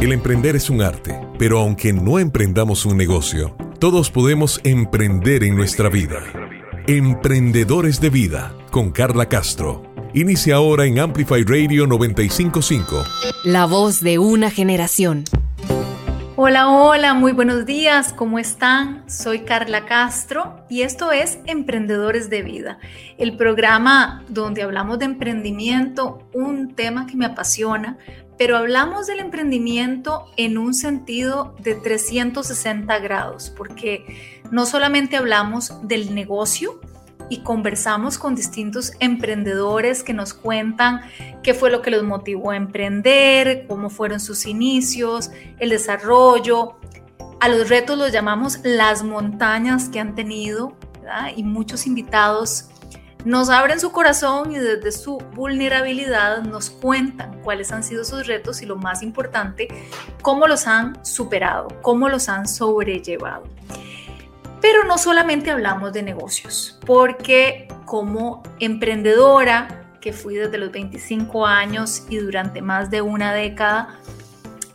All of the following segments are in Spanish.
El emprender es un arte, pero aunque no emprendamos un negocio, todos podemos emprender en nuestra vida. Emprendedores de Vida con Carla Castro. Inicia ahora en Amplify Radio 955. La voz de una generación. Hola, hola, muy buenos días, ¿cómo están? Soy Carla Castro y esto es Emprendedores de Vida, el programa donde hablamos de emprendimiento, un tema que me apasiona, pero hablamos del emprendimiento en un sentido de 360 grados, porque no solamente hablamos del negocio, y conversamos con distintos emprendedores que nos cuentan qué fue lo que los motivó a emprender, cómo fueron sus inicios, el desarrollo. A los retos los llamamos las montañas que han tenido y muchos invitados nos abren su corazón y desde su vulnerabilidad nos cuentan cuáles han sido sus retos y lo más importante, cómo los han superado, cómo los han sobrellevado. Pero no solamente hablamos de negocios, porque como emprendedora, que fui desde los 25 años y durante más de una década,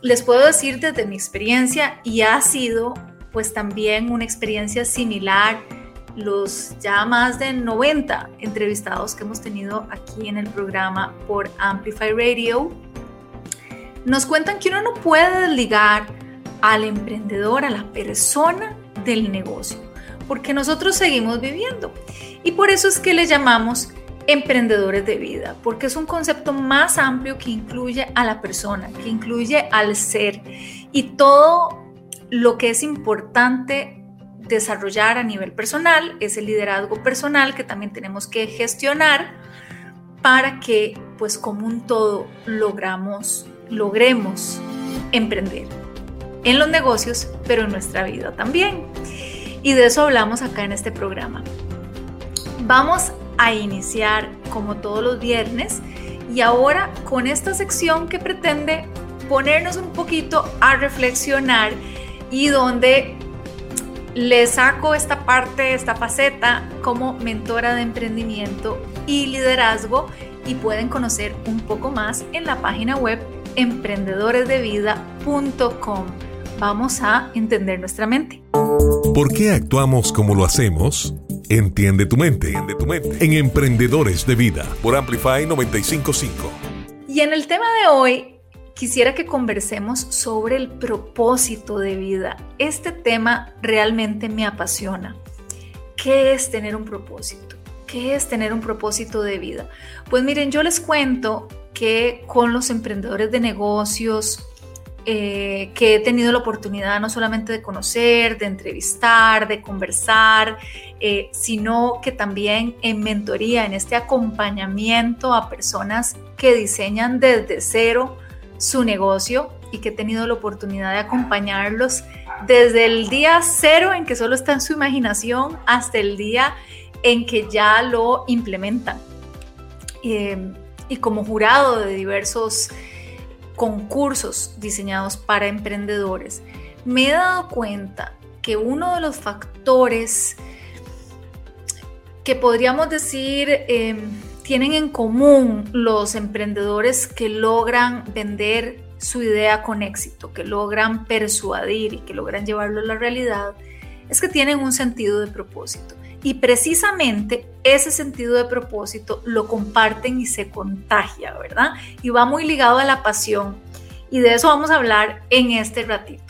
les puedo decir desde mi experiencia y ha sido pues también una experiencia similar los ya más de 90 entrevistados que hemos tenido aquí en el programa por Amplify Radio, nos cuentan que uno no puede desligar al emprendedor, a la persona del negocio, porque nosotros seguimos viviendo. Y por eso es que le llamamos emprendedores de vida, porque es un concepto más amplio que incluye a la persona, que incluye al ser y todo lo que es importante desarrollar a nivel personal, es el liderazgo personal que también tenemos que gestionar para que pues como un todo logramos, logremos emprender en los negocios, pero en nuestra vida también. Y de eso hablamos acá en este programa. Vamos a iniciar como todos los viernes y ahora con esta sección que pretende ponernos un poquito a reflexionar y donde le saco esta parte, esta faceta como mentora de emprendimiento y liderazgo y pueden conocer un poco más en la página web emprendedoresdevida.com. Vamos a entender nuestra mente. ¿Por qué actuamos como lo hacemos? Entiende tu mente, Entiende tu mente. en Emprendedores de Vida por Amplify 955. Y en el tema de hoy quisiera que conversemos sobre el propósito de vida. Este tema realmente me apasiona. ¿Qué es tener un propósito? ¿Qué es tener un propósito de vida? Pues miren, yo les cuento que con los emprendedores de negocios, eh, que he tenido la oportunidad no solamente de conocer, de entrevistar, de conversar, eh, sino que también en mentoría, en este acompañamiento a personas que diseñan desde cero su negocio y que he tenido la oportunidad de acompañarlos desde el día cero en que solo está en su imaginación hasta el día en que ya lo implementan. Em, y como jurado de diversos concursos diseñados para emprendedores, me he dado cuenta que uno de los factores que podríamos decir em, tienen en común los emprendedores que logran vender su idea con éxito, que logran persuadir y que logran llevarlo a la realidad, es que tienen un sentido de propósito. Y precisamente ese sentido de propósito lo comparten y se contagia, ¿verdad? Y va muy ligado a la pasión. Y de eso vamos a hablar en este ratito.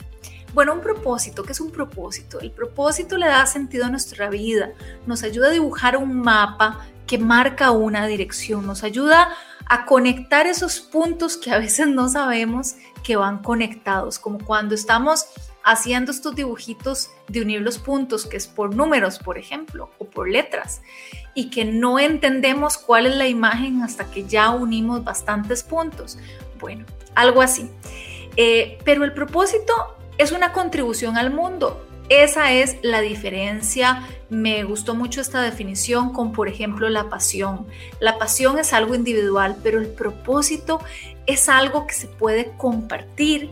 Bueno, un propósito, ¿qué es un propósito? El propósito le da sentido a nuestra vida, nos ayuda a dibujar un mapa que marca una dirección, nos ayuda a conectar esos puntos que a veces no sabemos que van conectados, como cuando estamos haciendo estos dibujitos de unir los puntos, que es por números, por ejemplo, o por letras, y que no entendemos cuál es la imagen hasta que ya unimos bastantes puntos. Bueno, algo así. Eh, pero el propósito es una contribución al mundo, esa es la diferencia. Me gustó mucho esta definición con, por ejemplo, la pasión. La pasión es algo individual, pero el propósito es algo que se puede compartir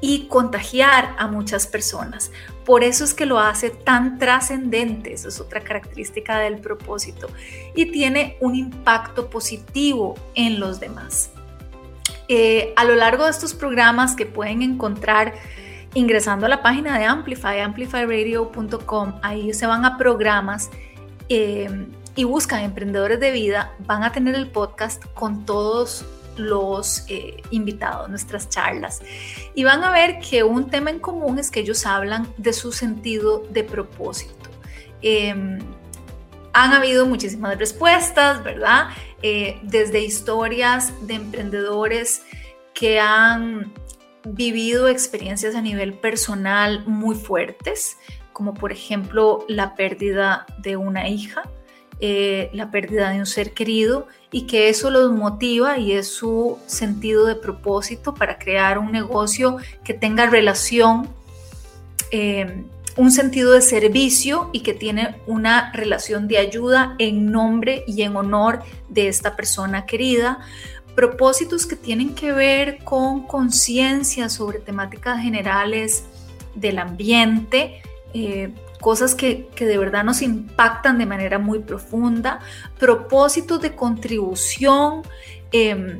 y contagiar a muchas personas. Por eso es que lo hace tan trascendente, eso es otra característica del propósito, y tiene un impacto positivo en los demás. Eh, a lo largo de estos programas que pueden encontrar ingresando a la página de Amplify, amplifyradio.com, ahí se van a programas eh, y buscan emprendedores de vida, van a tener el podcast con todos los eh, invitados, nuestras charlas. Y van a ver que un tema en común es que ellos hablan de su sentido de propósito. Em, han habido muchísimas respuestas, ¿verdad? Eh, desde historias de emprendedores que han vivido experiencias a nivel personal muy fuertes, como por ejemplo la pérdida de una hija, eh, la pérdida de un ser querido y que eso los motiva y es su sentido de propósito para crear un negocio que tenga relación, eh, un sentido de servicio y que tiene una relación de ayuda en nombre y en honor de esta persona querida. Propósitos que tienen que ver con conciencia sobre temáticas generales del ambiente, eh, cosas que, de verdad nos impactan de manera muy profunda, propósitos de contribución, em,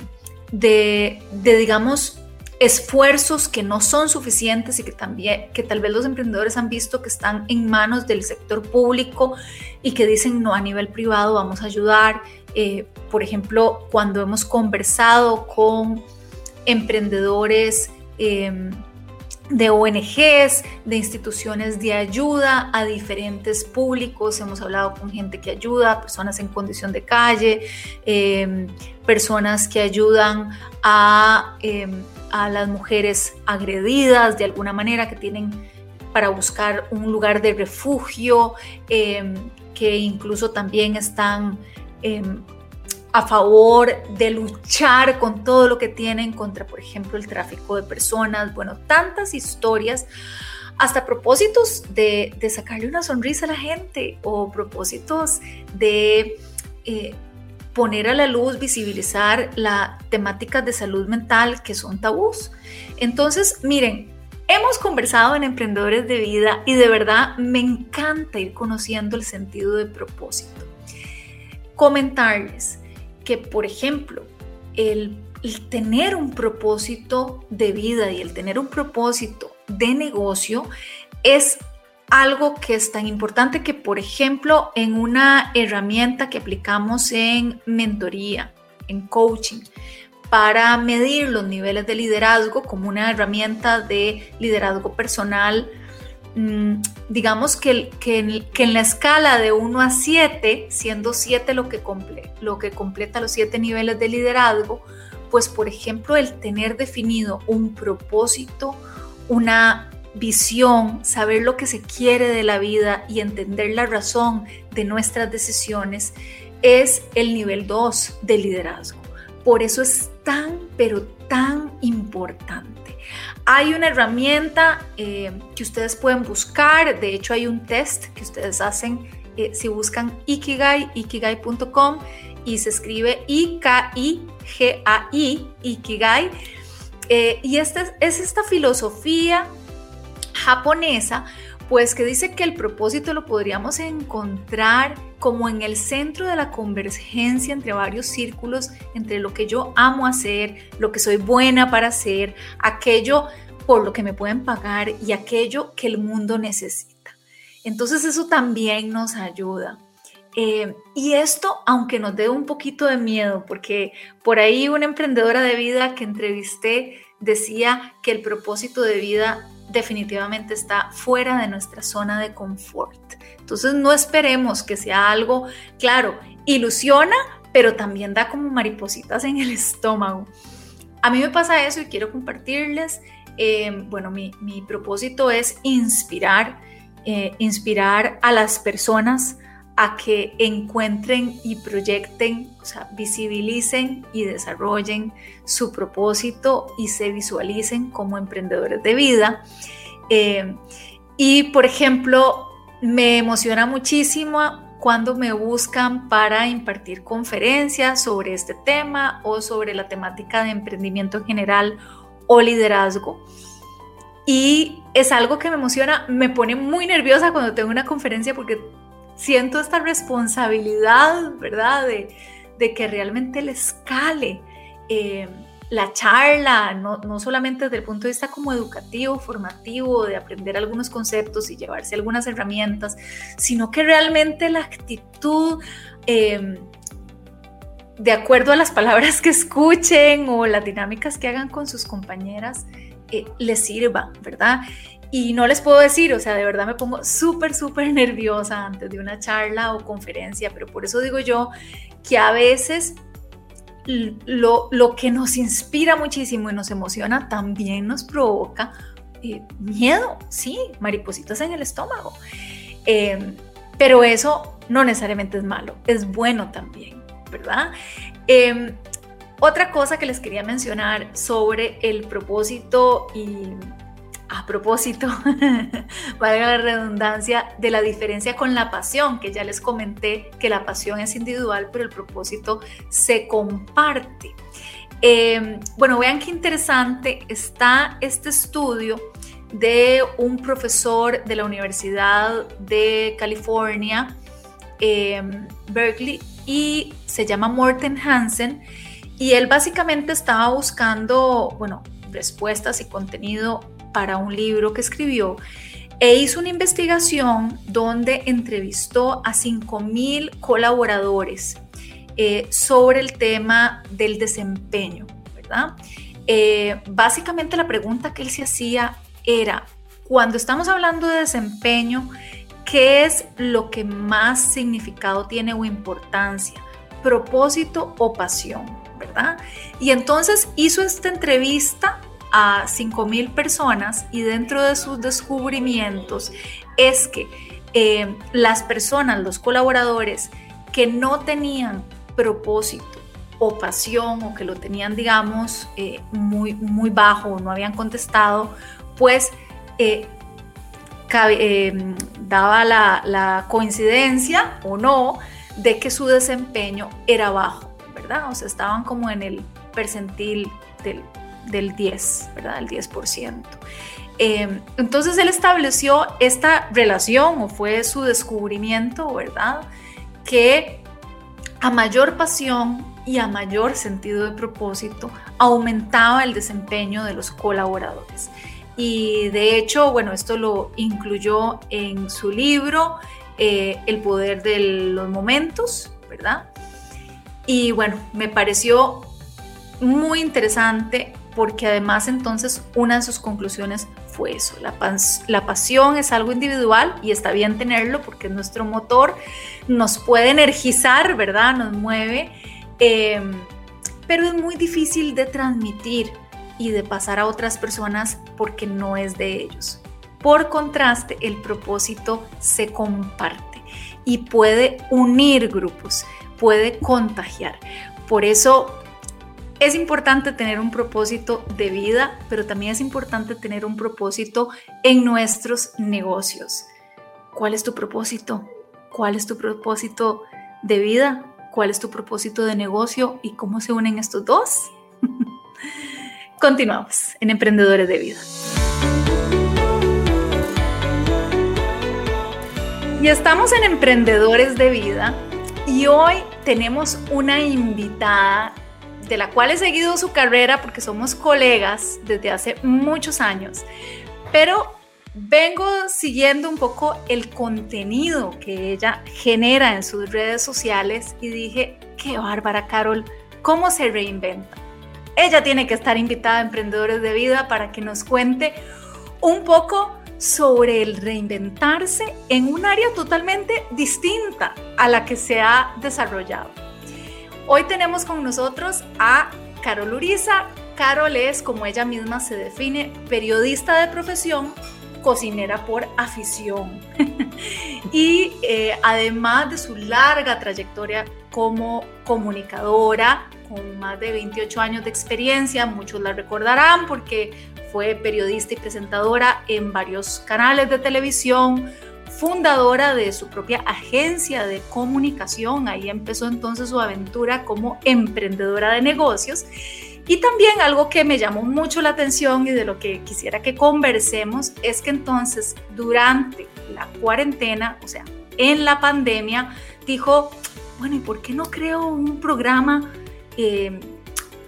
de, digamos, esfuerzos que no son suficientes y que también que tal vez los emprendedores han visto que están en manos del sector público y que dicen no a nivel privado vamos a ayudar eh, por ejemplo cuando hemos conversado con emprendedores em, de ONGs, de instituciones de ayuda a diferentes públicos. Hemos hablado con gente que ayuda, personas en condición de calle, em, personas que ayudan a, em, a, las mujeres agredidas de alguna manera, que tienen para buscar un lugar de refugio, que incluso también están a favor de luchar con todo lo que tienen contra, por ejemplo, el tráfico de personas, bueno, tantas historias, hasta propósitos de, sacarle una sonrisa a la gente o propósitos de eh, poner a la luz, visibilizar la temática de salud mental que son tabús. Entonces, miren, hemos conversado en Emprendedores de Vida y de verdad me encanta ir conociendo el sentido de propósito. Comentarles que, por ejemplo, el, tener un propósito de vida y el tener un propósito de negocio es algo que es tan importante que, por ejemplo, en una herramienta que aplicamos en mentoría, en coaching, para medir los niveles de liderazgo como una herramienta de liderazgo personal, digamos que, que, en, la escala de 1 a 7, siendo 7 lo que, lo que completa los 7 niveles de liderazgo, pues por ejemplo el tener definido un propósito, una visión, saber lo que se quiere de la vida y entender la razón de nuestras decisiones, es el nivel 2 de liderazgo. Por eso es tan, pero tan importante. Hay una herramienta eh, que ustedes pueden buscar, de hecho hay un test que ustedes hacen eh, si buscan Ikigai, ikigai.com y se escribe I-K-I-G-A-I, Ikigai. Eh, y esta es esta filosofía japonesa, pues que dice que el propósito lo podríamos encontrar como en el centro de la convergencia entre varios círculos, entre lo que yo amo hacer, lo que soy buena para hacer, aquello por lo que me pueden pagar y aquello que el mundo necesita. Entonces eso también nos ayuda. Eh, y esto, aunque nos dé un poquito de miedo, porque por ahí una emprendedora de vida que entrevisté decía que el propósito de vida definitivamente está fuera de nuestra zona de confort. Entonces no esperemos que sea algo, claro, ilusiona, pero también da como maripositas en el estómago. A mí me pasa eso y quiero compartirles eh, bueno, mi, propósito es inspirar, eh, inspirar a las personas a que encuentren y proyecten, o sea, visibilicen y desarrollen su propósito y se visualicen como emprendedores de vida. Eh, y, por ejemplo, me emociona muchísimo cuando me buscan para impartir conferencias sobre este tema o sobre la temática de emprendimiento en general o liderazgo. Y es algo que me emociona, me pone muy nerviosa cuando tengo una conferencia porque siento esta responsabilidad, ¿verdad? De, que realmente le escale. Eh, la charla, no, no, solamente desde el punto de vista como educativo, formativo, de aprender algunos conceptos y llevarse algunas herramientas, sino que realmente la actitud, em, de acuerdo a las palabras que escuchen o las dinámicas que hagan con sus compañeras, eh, les sirva, ¿verdad? Y no les puedo decir, o sea, de verdad me pongo súper, súper nerviosa antes de una charla o conferencia, pero por eso digo yo que a veces lo, que nos inspira muchísimo y nos emociona también nos provoca eh, miedo, sí, maripositas en el estómago. Em, pero eso no necesariamente es malo, es bueno también, ¿verdad? Em, otra cosa que les quería mencionar sobre el propósito y a propósito, valga la redundancia, de la diferencia con la pasión, que ya les comenté que la pasión es individual, pero el propósito se comparte. Em, bueno, vean qué interesante está este estudio de un profesor de la Universidad de California, em, Berkeley, y se llama Morten Hansen, y él básicamente estaba buscando, bueno, respuestas y contenido para un libro que escribió e hizo una investigación donde entrevistó a 5.000 colaboradores eh, sobre el tema del desempeño, ¿verdad? Eh, básicamente la pregunta que él se hacía era, cuando estamos hablando de desempeño, ¿qué es lo que más significado tiene o importancia? ¿Propósito o pasión? ¿Verdad? Y entonces hizo esta entrevista a 5.000 personas y dentro de sus descubrimientos es que eh, las personas, los colaboradores que no tenían propósito o pasión o que lo tenían, digamos, eh, muy, muy bajo o no habían contestado, pues eh, daba la, la coincidencia o no de que su desempeño era bajo, ¿verdad? O sea, estaban como en el percentil del del 10, ¿verdad? El 10%. Em, entonces él estableció esta relación o fue su descubrimiento, ¿verdad? Que a mayor pasión y a mayor sentido de propósito aumentaba el desempeño de los colaboradores. Y de hecho, bueno, esto lo incluyó en su libro eh, El poder de los momentos, ¿verdad? Y bueno, me pareció muy interesante porque además entonces una de sus conclusiones fue eso, la, pasión es algo individual y está bien tenerlo porque es nuestro motor, nos puede energizar, ¿verdad? Nos mueve, em, pero es muy difícil de transmitir y de pasar a otras personas porque no es de ellos. Por contraste, el propósito se comparte y puede unir grupos, puede contagiar. Por eso es importante tener un propósito de vida, pero también es importante tener un propósito en nuestros negocios. ¿Cuál es tu propósito? ¿Cuál es tu propósito de vida? ¿Cuál es tu propósito de negocio? ¿Y cómo se unen estos dos? Continuamos en Emprendedores de Vida. Y estamos en Emprendedores de Vida y hoy tenemos una invitada de la cual he seguido su carrera porque somos colegas desde hace muchos años, pero vengo siguiendo un poco el contenido que ella genera en sus redes sociales y dije, qué bárbara Carol, ¿cómo se reinventa? Ella tiene que estar invitada a Emprendedores de Vida para que nos cuente un poco sobre el reinventarse en un área totalmente distinta a la que se ha desarrollado. Hoy tenemos con nosotros a Carol Uriza. Carol es, como ella misma se define, periodista de profesión, cocinera por afición. y eh, además de su larga trayectoria como comunicadora, con más de 28 años de experiencia, muchos la recordarán porque fue periodista y presentadora en varios canales de televisión, fundadora de su propia agencia de comunicación. Ahí empezó entonces su aventura como emprendedora de negocios. Y también algo que me llamó mucho la atención y de lo que quisiera que conversemos es que entonces durante la cuarentena, o sea, en la pandemia, dijo, bueno, ¿y por qué no creo un programa eh,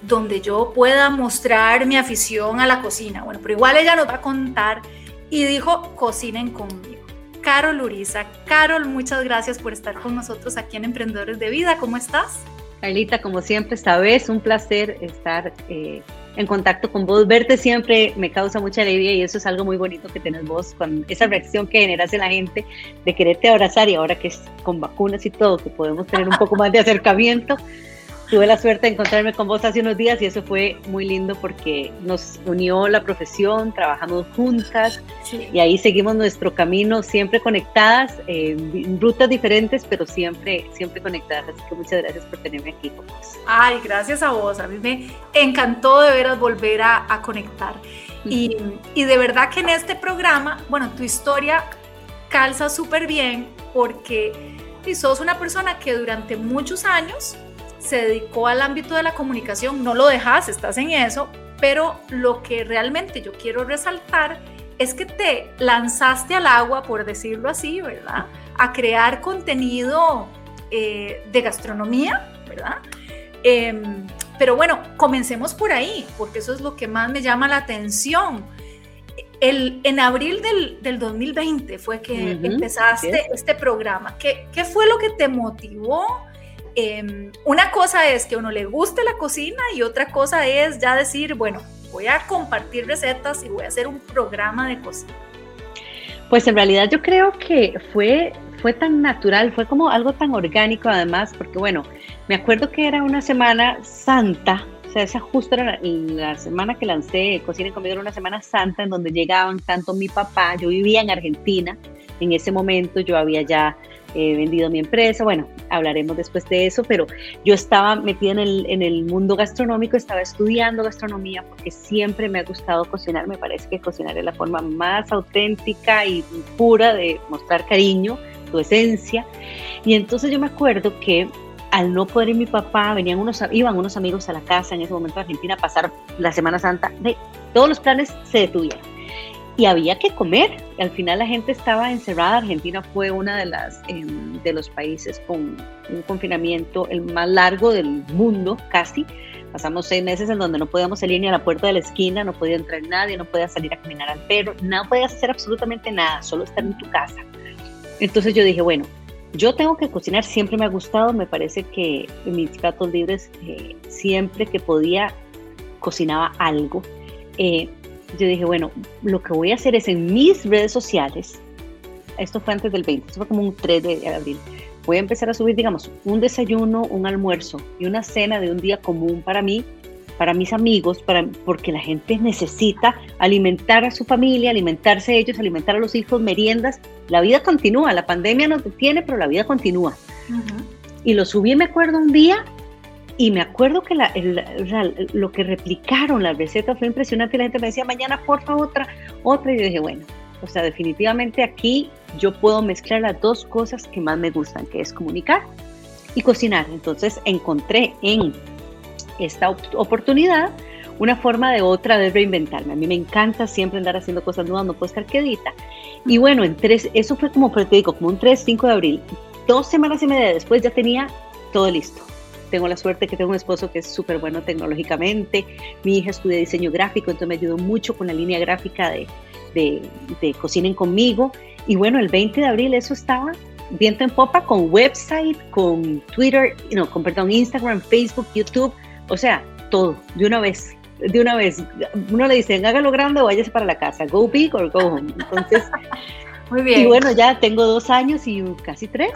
donde yo pueda mostrar mi afición a la cocina. Bueno, pero igual ella nos va a contar y dijo, cocinen conmigo. Carol Uriza. Carol, muchas gracias por estar con nosotros aquí en Emprendedores de Vida. ¿Cómo estás? Carlita, como siempre, esta vez un placer estar eh, en contacto con vos. Verte siempre me causa mucha alegría y eso es algo muy bonito que tenés vos, con esa reacción que generas en la gente de quererte abrazar y ahora que es con vacunas y todo, que podemos tener un poco más de acercamiento tuve la suerte de encontrarme con vos hace unos días y eso fue muy lindo porque nos unió la profesión, trabajamos juntas y ahí seguimos nuestro camino siempre conectadas, en rutas diferentes, pero siempre, siempre conectadas. Así que muchas gracias por tenerme aquí con vos. Ay, gracias a vos. A mí me encantó de veras volver a, a conectar. Y, y de verdad que en este programa, bueno, tu historia calza súper bien porque sos una persona que durante muchos años se dedicó al ámbito de la comunicación, no lo dejas, estás en eso, pero lo que realmente yo quiero resaltar es que te lanzaste al agua, por decirlo así, ¿verdad? A crear contenido eh, de gastronomía, ¿verdad? Em, pero bueno, comencemos por ahí, porque eso es lo que más me llama la atención. El, en abril del, del 2020 fue que empezaste este programa. ¿Qué, ¿Qué, fue lo que te motivó Em, una cosa es que a uno le guste la cocina y otra cosa es ya decir, bueno, voy a compartir recetas y voy a hacer un programa de cocina. Pues en realidad yo creo que fue, fue tan natural, fue como algo tan orgánico además, porque bueno, me acuerdo que era una semana santa, o sea, esa justo era la, semana que lancé Cocina conmigo, era una semana santa en donde llegaban tanto mi papá, yo vivía en Argentina, en ese momento yo había ya he vendido mi empresa, bueno, hablaremos después de eso, pero yo estaba metida en el, en el mundo gastronómico, estaba estudiando gastronomía porque siempre me ha gustado cocinar, me parece que cocinar es la forma más auténtica y pura de mostrar cariño, tu esencia, y entonces yo me acuerdo que al no poder ir mi papá, venían unos, iban unos amigos a la casa en ese momento a Argentina a pasar la Semana Santa, de, todos los planes se detuvieron y había que comer. Al final la gente estaba encerrada. Argentina fue una de em, de los países con un confinamiento el más largo del mundo, casi. Pasamos seis meses en donde no podíamos salir ni a la puerta de la esquina, no podía entrar nadie, no podía salir a caminar al perro, no podías hacer absolutamente nada, solo estar en tu casa. Entonces yo dije, bueno, yo tengo que cocinar, siempre me ha gustado, me parece que en mis platos libres, eh, siempre que podía, cocinaba algo. Eh, yo dije, bueno, lo que voy a hacer es en mis redes sociales, esto fue antes del 20, esto fue como un 3 de abril, voy a empezar a subir, digamos, un desayuno, un almuerzo y una cena de un día común para mí, para mis amigos, para, porque la gente necesita alimentar a su familia, alimentarse ellos, alimentar a los hijos, meriendas. La vida continúa, la pandemia no detiene, pero la vida continúa. Y lo subí, me acuerdo, un día y me acuerdo que la, lo que replicaron las recetas fue impresionante. La gente me decía, mañana porfa otra, otra. Y yo dije, bueno, o sea, definitivamente aquí yo puedo mezclar las dos cosas que más me gustan, que es comunicar y cocinar. Entonces encontré en esta oportunidad una forma de otra de reinventarme. A mí me encanta siempre andar haciendo cosas nuevas, no puedo estar quedita. Y bueno, en tres, eso fue como, te digo, como un 3, 5 de abril. Dos semanas y media después ya tenía todo listo tengo la suerte que tengo un esposo que es súper bueno tecnológicamente. Mi hija estudia diseño gráfico, entonces me ayudó mucho con la línea gráfica de, de, de Cocinen conmigo. Y bueno, el 20 de abril eso estaba viento en popa con website, con Twitter, no, con perdón, Instagram, Facebook, YouTube, o sea, todo, de una vez, de una vez. Uno le dice, hágalo grande o váyase para la casa, go big or go home. Entonces, muy bien. Y bueno, ya tengo dos años y casi tres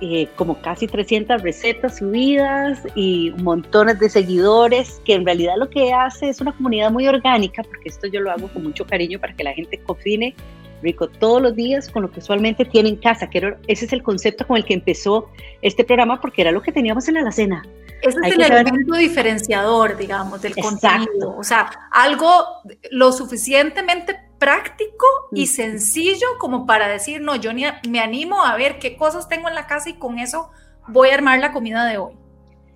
eh, como casi 300 recetas subidas y montones de seguidores, que en realidad lo que hace es una comunidad muy orgánica, porque esto yo lo hago con mucho cariño para que la gente cocine rico todos los días con lo que usualmente tiene en casa. Que ese es el concepto con el que empezó este programa, porque era lo que teníamos en la alacena. Ese es el elemento diferenciador, digamos, del contenido. O sea, algo lo suficientemente práctico y sencillo como para decir, no, yo me animo a ver qué cosas tengo en la casa y con eso voy a armar la comida de hoy.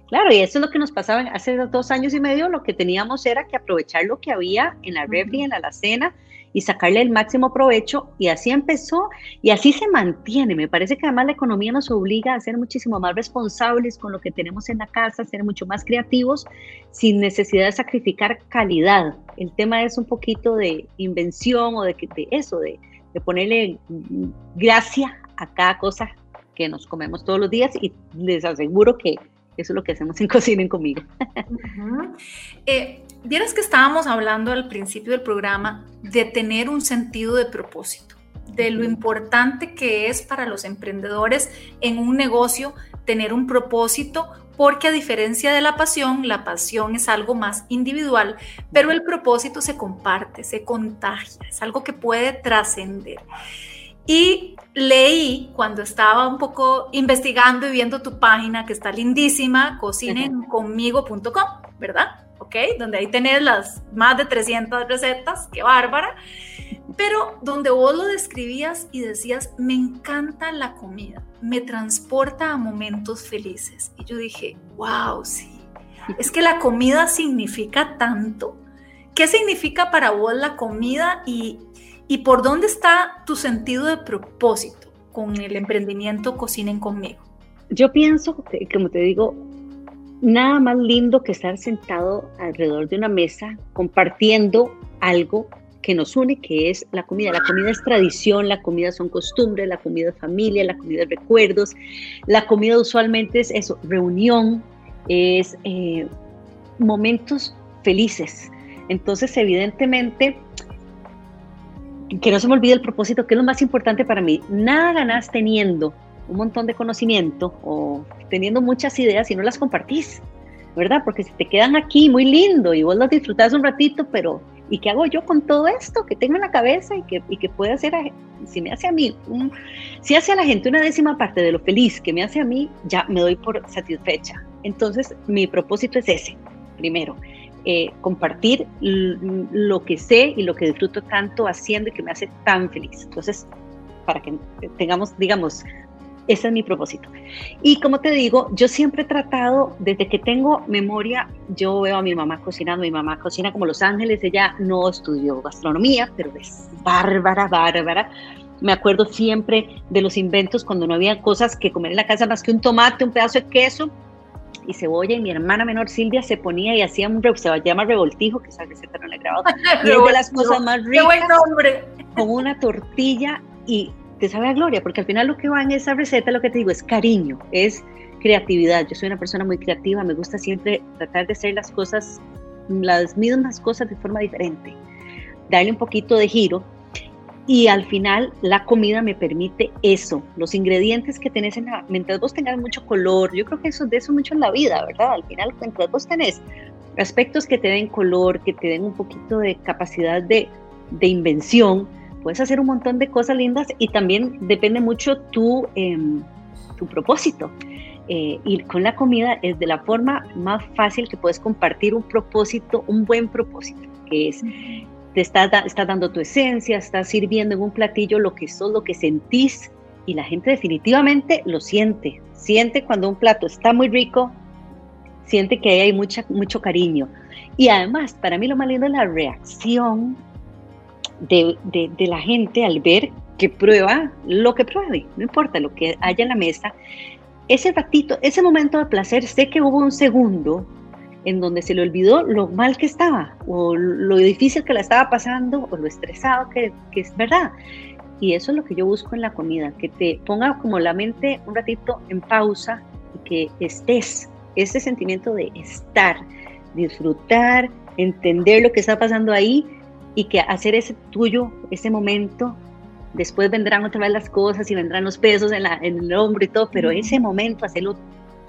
Claro, y eso es lo que nos pasaba hace dos años y medio, lo que teníamos era que aprovechar lo que había en la refri, en la alacena, y sacarle el máximo provecho, y así empezó, y así se mantiene. Me parece que además la economía nos obliga a ser muchísimo más responsables con lo que tenemos en la casa, ser mucho más creativos, sin necesidad de sacrificar calidad. El tema es un poquito de invención o de, de eso, de, de ponerle gracia a cada cosa que nos comemos todos los días, y les aseguro que eso es lo que hacemos en Cocinen conmigo. Eh, vieras que estábamos hablando al principio del programa de tener un sentido de propósito, de lo importante que es para los emprendedores en un negocio tener un propósito, porque a diferencia de la pasión, la pasión es algo más individual, pero el propósito se comparte, se contagia, es algo que puede trascender. Y leí cuando estaba un poco investigando y viendo tu página que está lindísima, cocinenconmigo.com, ¿verdad? ¿Ok? Donde ahí tenés las más de 300 recetas, qué bárbara. Pero donde vos lo describías y decías, me encanta la comida, me transporta a momentos felices. Y yo dije, wow, sí, es que la comida significa tanto. ¿Qué significa para vos la comida y, ¿Y por dónde está tu sentido de propósito con el emprendimiento Cocinen conmigo? Yo pienso, que, como te digo, nada más lindo que estar sentado alrededor de una mesa compartiendo algo que nos une, que es la comida. La comida es tradición, la comida son costumbres, la comida es familia, la comida es recuerdos. La comida usualmente es eso, reunión, es eh, momentos felices. Entonces, evidentemente, que no se me olvide el propósito, que es lo más importante para mí. Nada ganas teniendo un montón de conocimiento o teniendo muchas ideas si no las compartís, ¿verdad? Porque si te quedan aquí muy lindo y vos las disfrutás un ratito, pero ¿y qué hago yo con todo esto que tengo en la cabeza y que, y que puede hacer, si me hace a mí, si hace a la gente una décima parte de lo feliz que me hace a mí, ya me doy por satisfecha. Entonces, mi propósito es ese, primero. Eh, compartir lo que sé y lo que disfruto tanto haciendo y que me hace tan feliz. Entonces, para que tengamos, digamos, ese es mi propósito. Y como te digo, yo siempre he tratado, desde que tengo memoria, yo veo a mi mamá cocinando, mi mamá cocina como Los Ángeles, ella no estudió gastronomía, pero es bárbara, bárbara. Me acuerdo siempre de los inventos cuando no había cosas que comer en la casa más que un tomate, un pedazo de queso y cebolla y mi hermana menor Silvia se ponía y hacía un se llama revoltijo, que esa receta no la he grabado, y es de las cosas más ricas. Buen nombre. Con una tortilla y te sabe a gloria, porque al final lo que va en esa receta, lo que te digo, es cariño, es creatividad. Yo soy una persona muy creativa, me gusta siempre tratar de hacer las cosas, las mismas cosas de forma diferente, darle un poquito de giro y al final la comida me permite eso, los ingredientes que tenés en la, mientras vos tengas mucho color, yo creo que eso de eso mucho en la vida, ¿verdad? Al final mientras vos tenés aspectos que te den color, que te den un poquito de capacidad de, de invención, puedes hacer un montón de cosas lindas y también depende mucho tu, em, tu propósito. Eh, y con la comida es de la forma más fácil que puedes compartir un propósito, un buen propósito, que es te estás, dando tu esencia, estás sirviendo en un platillo lo que sos, lo que sentís y la gente definitivamente lo siente. Siente cuando un plato está muy rico, siente que hay mucha, mucho cariño. Y además, para mí lo más lindo es la reacción de, de, la gente al ver que prueba lo que pruebe, no importa lo que haya en la mesa. Ese ratito, ese momento de placer, sé que hubo un segundo en donde se le olvidó lo mal que estaba, o lo difícil que la estaba pasando, o lo estresado que, es verdad. Y eso es lo que yo busco en la comida, que te ponga como la mente un ratito en pausa y que estés, ese sentimiento de estar, disfrutar, entender lo que está pasando ahí y que hacer ese tuyo, ese momento, después vendrán otra vez las cosas y vendrán los pesos en, en el hombro y todo, pero ese momento, hacerlo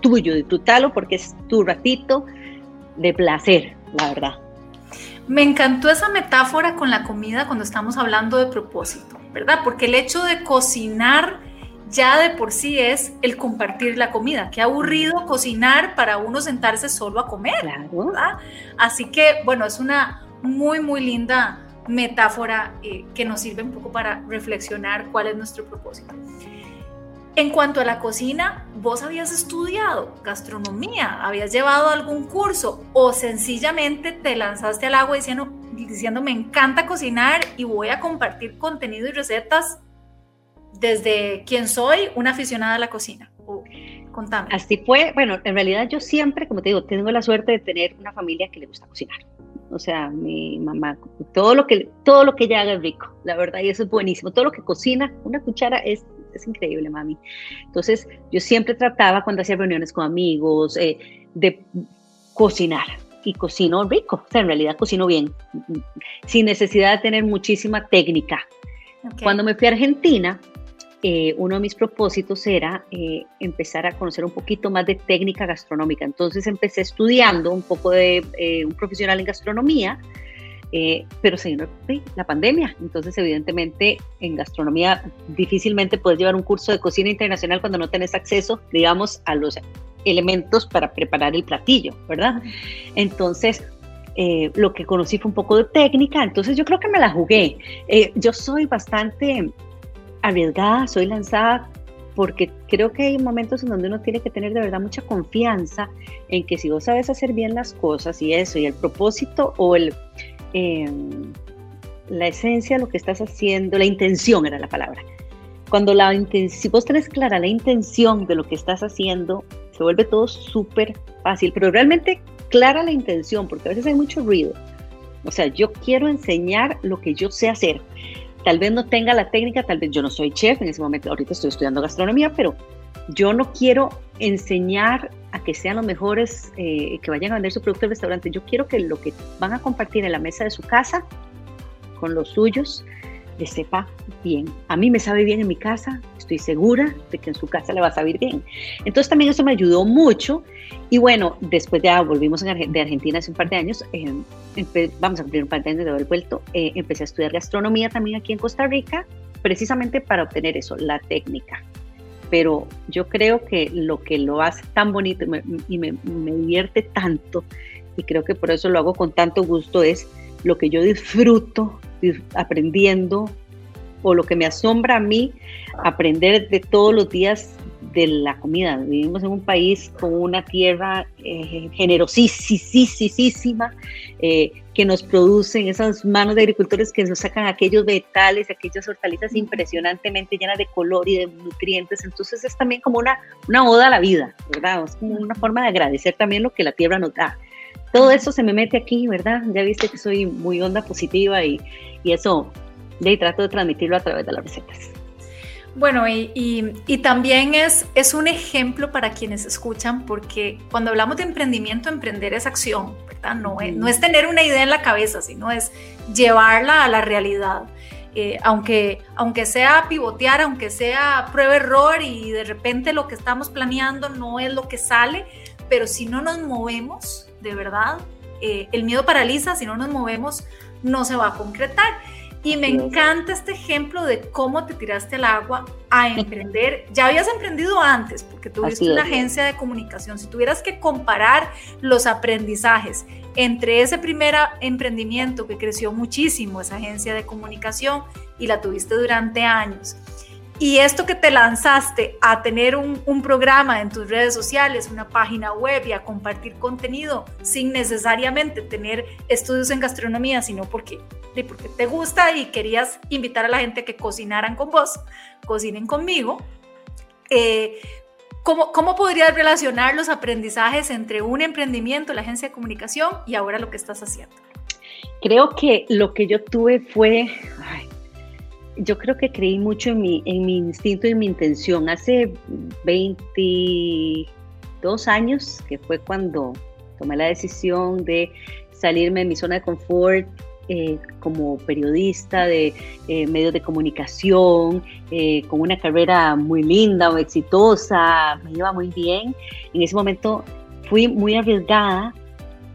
tuyo, disfrutarlo porque es tu ratito, de placer, la verdad. Me encantó esa metáfora con la comida cuando estamos hablando de propósito, ¿verdad? Porque el hecho de cocinar ya de por sí es el compartir la comida. Qué aburrido cocinar para uno sentarse solo a comer, ¿verdad? Así que, bueno, es una muy, muy linda metáfora eh, que nos sirve un poco para reflexionar cuál es nuestro propósito. En cuanto a la cocina, ¿vos habías estudiado gastronomía? ¿Habías llevado algún curso? ¿O sencillamente te lanzaste al agua diciendo, diciendo me encanta cocinar y voy a compartir contenido y recetas desde quien soy, una aficionada a la cocina? Contame. Así fue. Bueno, en realidad yo siempre, como te digo, tengo la suerte de tener una familia que le gusta cocinar. O sea, mi mamá, todo lo que, todo lo que ella haga es rico, la verdad, y eso es buenísimo. Todo lo que cocina, una cuchara es, es increíble, mami. Entonces, yo siempre trataba cuando hacía reuniones con amigos eh, de cocinar y cocino rico. O sea, en realidad cocino bien, sin necesidad de tener muchísima técnica. Cuando me fui a Argentina, eh, uno de mis propósitos era eh, empezar a conocer un poquito más de técnica gastronómica. Entonces empecé estudiando un poco de eh, un profesional en gastronomía, pero se vino la pandemia. Entonces, evidentemente, en gastronomía difícilmente puedes llevar un curso de cocina internacional cuando no tenés acceso, digamos, a los elementos para preparar el platillo, ¿verdad? Entonces, lo que conocí fue un poco de técnica, entonces yo creo que me la jugué. yo soy bastante arriesgada, soy lanzada, porque creo que hay momentos en donde uno tiene que tener de verdad mucha confianza en que si vos sabes hacer bien las cosas y eso, y el propósito o el, em, la esencia de lo que estás haciendo, la intención era la palabra. Cuando la si vos tenés clara la intención de lo que estás haciendo, se vuelve todo súper fácil, pero realmente clara la intención, porque a veces hay mucho ruido. O sea, yo quiero enseñar lo que yo sé hacer tal vez no tenga la técnica, tal vez yo no soy chef en ese momento, ahorita estoy estudiando gastronomía, pero yo no quiero enseñar a que sean los mejores eh, que vayan a vender su producto al restaurante. Yo quiero que lo que van a compartir en la mesa de su casa con los suyos les sepa bien. A mí me sabe bien en mi casa, estoy segura de que en su casa le va a saber bien. Entonces también eso me ayudó mucho. Y bueno, después ya volvimos de Argentina hace un par de años, eh, vamos a cumplir un par de años de haber vuelto, eh, empecé a estudiar gastronomía también aquí en Costa Rica, precisamente para obtener eso, la técnica. Pero yo creo que lo que lo hace tan bonito y me, me divierte tanto, y creo que por eso lo hago con tanto gusto, es lo que yo disfruto aprendiendo o lo que me asombra a mí, aprender de todos los días de la comida. Vivimos en un país con una tierra eh, generosísima eh, que nos producen esas manos de agricultores que nos sacan aquellos vegetales, aquellas hortalizas impresionantemente llenas de color y de nutrientes. Entonces es también como una, una oda a la vida, ¿verdad? Es como una forma de agradecer también lo que la tierra nos da. Todo eso se me mete aquí, ¿verdad? Ya viste que soy muy onda positiva y, y eso y trato de transmitirlo a través de las recetas. Bueno, y, y, también es, es un ejemplo para quienes escuchan, porque cuando hablamos de emprendimiento, emprender es acción, ¿verdad? No, es, no es tener una idea en la cabeza, sino es llevarla a la realidad. Eh, aunque, aunque sea pivotear, aunque sea prueba-error y de repente lo que estamos planeando no es lo que sale, pero si no nos movemos, de verdad, eh, el miedo paraliza, si no nos movemos, no se va a concretar. Y me encanta este ejemplo de cómo te tiraste al agua a emprender. Ya habías emprendido antes, porque tuviste una agencia de comunicación. Si tuvieras que comparar los aprendizajes entre ese primer emprendimiento que creció muchísimo, esa agencia de comunicación, y la tuviste durante años, y esto que te lanzaste a tener un, programa en tus redes sociales, una página web y a compartir contenido sin necesariamente tener estudios en gastronomía, sino porque, porque te gusta y querías invitar a la gente que cocinaran con vos, cocinen conmigo. Eh, ¿cómo, ¿Cómo podrías relacionar los aprendizajes entre un emprendimiento, la agencia de comunicación y ahora lo que estás haciendo? Creo que lo que yo tuve fue, yo creo que creí mucho en mi, en mi instinto y mi intención. Hace 22 años, que fue cuando tomé la decisión de salirme de mi zona de confort eh, como periodista de eh, medios de comunicación, eh, con una carrera muy linda o exitosa, me iba muy bien. En ese momento fui muy arriesgada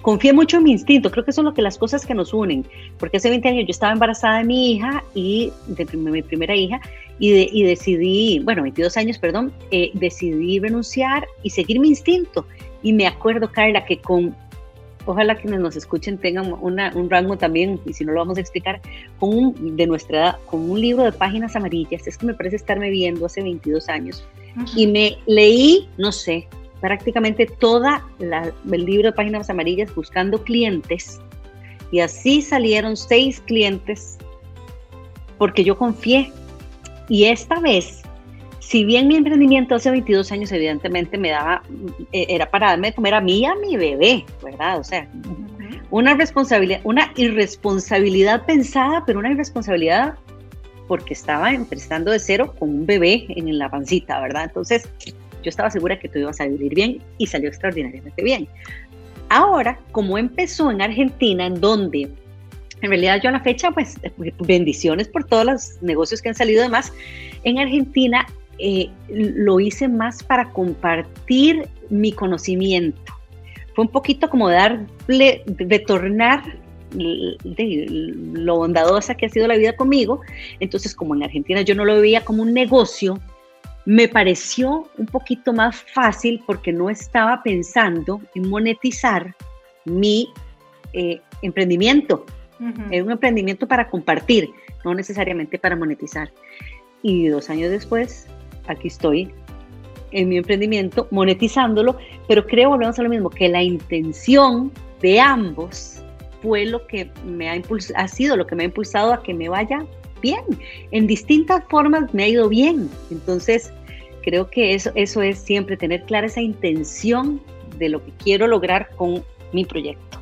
confié mucho en mi instinto, creo que son lo que las cosas que nos unen, porque hace 20 años yo estaba embarazada de mi hija y de mi primera hija y, decidí, bueno, 22 años, perdón, eh, decidí renunciar y seguir mi instinto. Y me acuerdo, Carla, que con ojalá quienes nos escuchen tengan un rango también, y si no lo vamos a explicar, con un, de nuestra edad, con un libro de páginas amarillas. Es que me parece estarme viendo hace 22 años. Y me leí, no sé, prácticamente toda el libro de páginas amarillas buscando clientes. Y así salieron seis clientes porque yo confié. Y esta vez si bien mi emprendimiento hace 22 años evidentemente me daba, eh, era para darme de comer a mí y a mi bebé, ¿verdad? O sea, una responsabilidad, una irresponsabilidad pensada, pero una irresponsabilidad porque estaba empezando de cero con un bebé en la pancita, ¿verdad? Entonces, yo estaba segura que todo iba a salir bien y salió extraordinariamente bien. Ahora, como empezó en Argentina, en donde en realidad yo a la fecha, pues bendiciones por todos los negocios que han salido además, en Argentina eh, lo hice más para compartir mi conocimiento. Fue un poquito como darle, retornar lo bondadosa que ha sido la vida conmigo. Entonces, como en Argentina yo no lo veía como un negocio, me pareció un poquito más fácil porque no estaba pensando en monetizar mi eh, emprendimiento. Es un emprendimiento para compartir, no necesariamente para monetizar. Y dos años después aquí estoy en mi emprendimiento, monetizándolo, pero creo, volvemos a lo mismo, que la intención de ambos fue lo que me ha impulsado, ha sido lo que me ha impulsado a que me vaya bien. En distintas formas me ha ido bien. Entonces, creo que eso, eso es siempre tener clara esa intención de lo que quiero lograr con mi proyecto.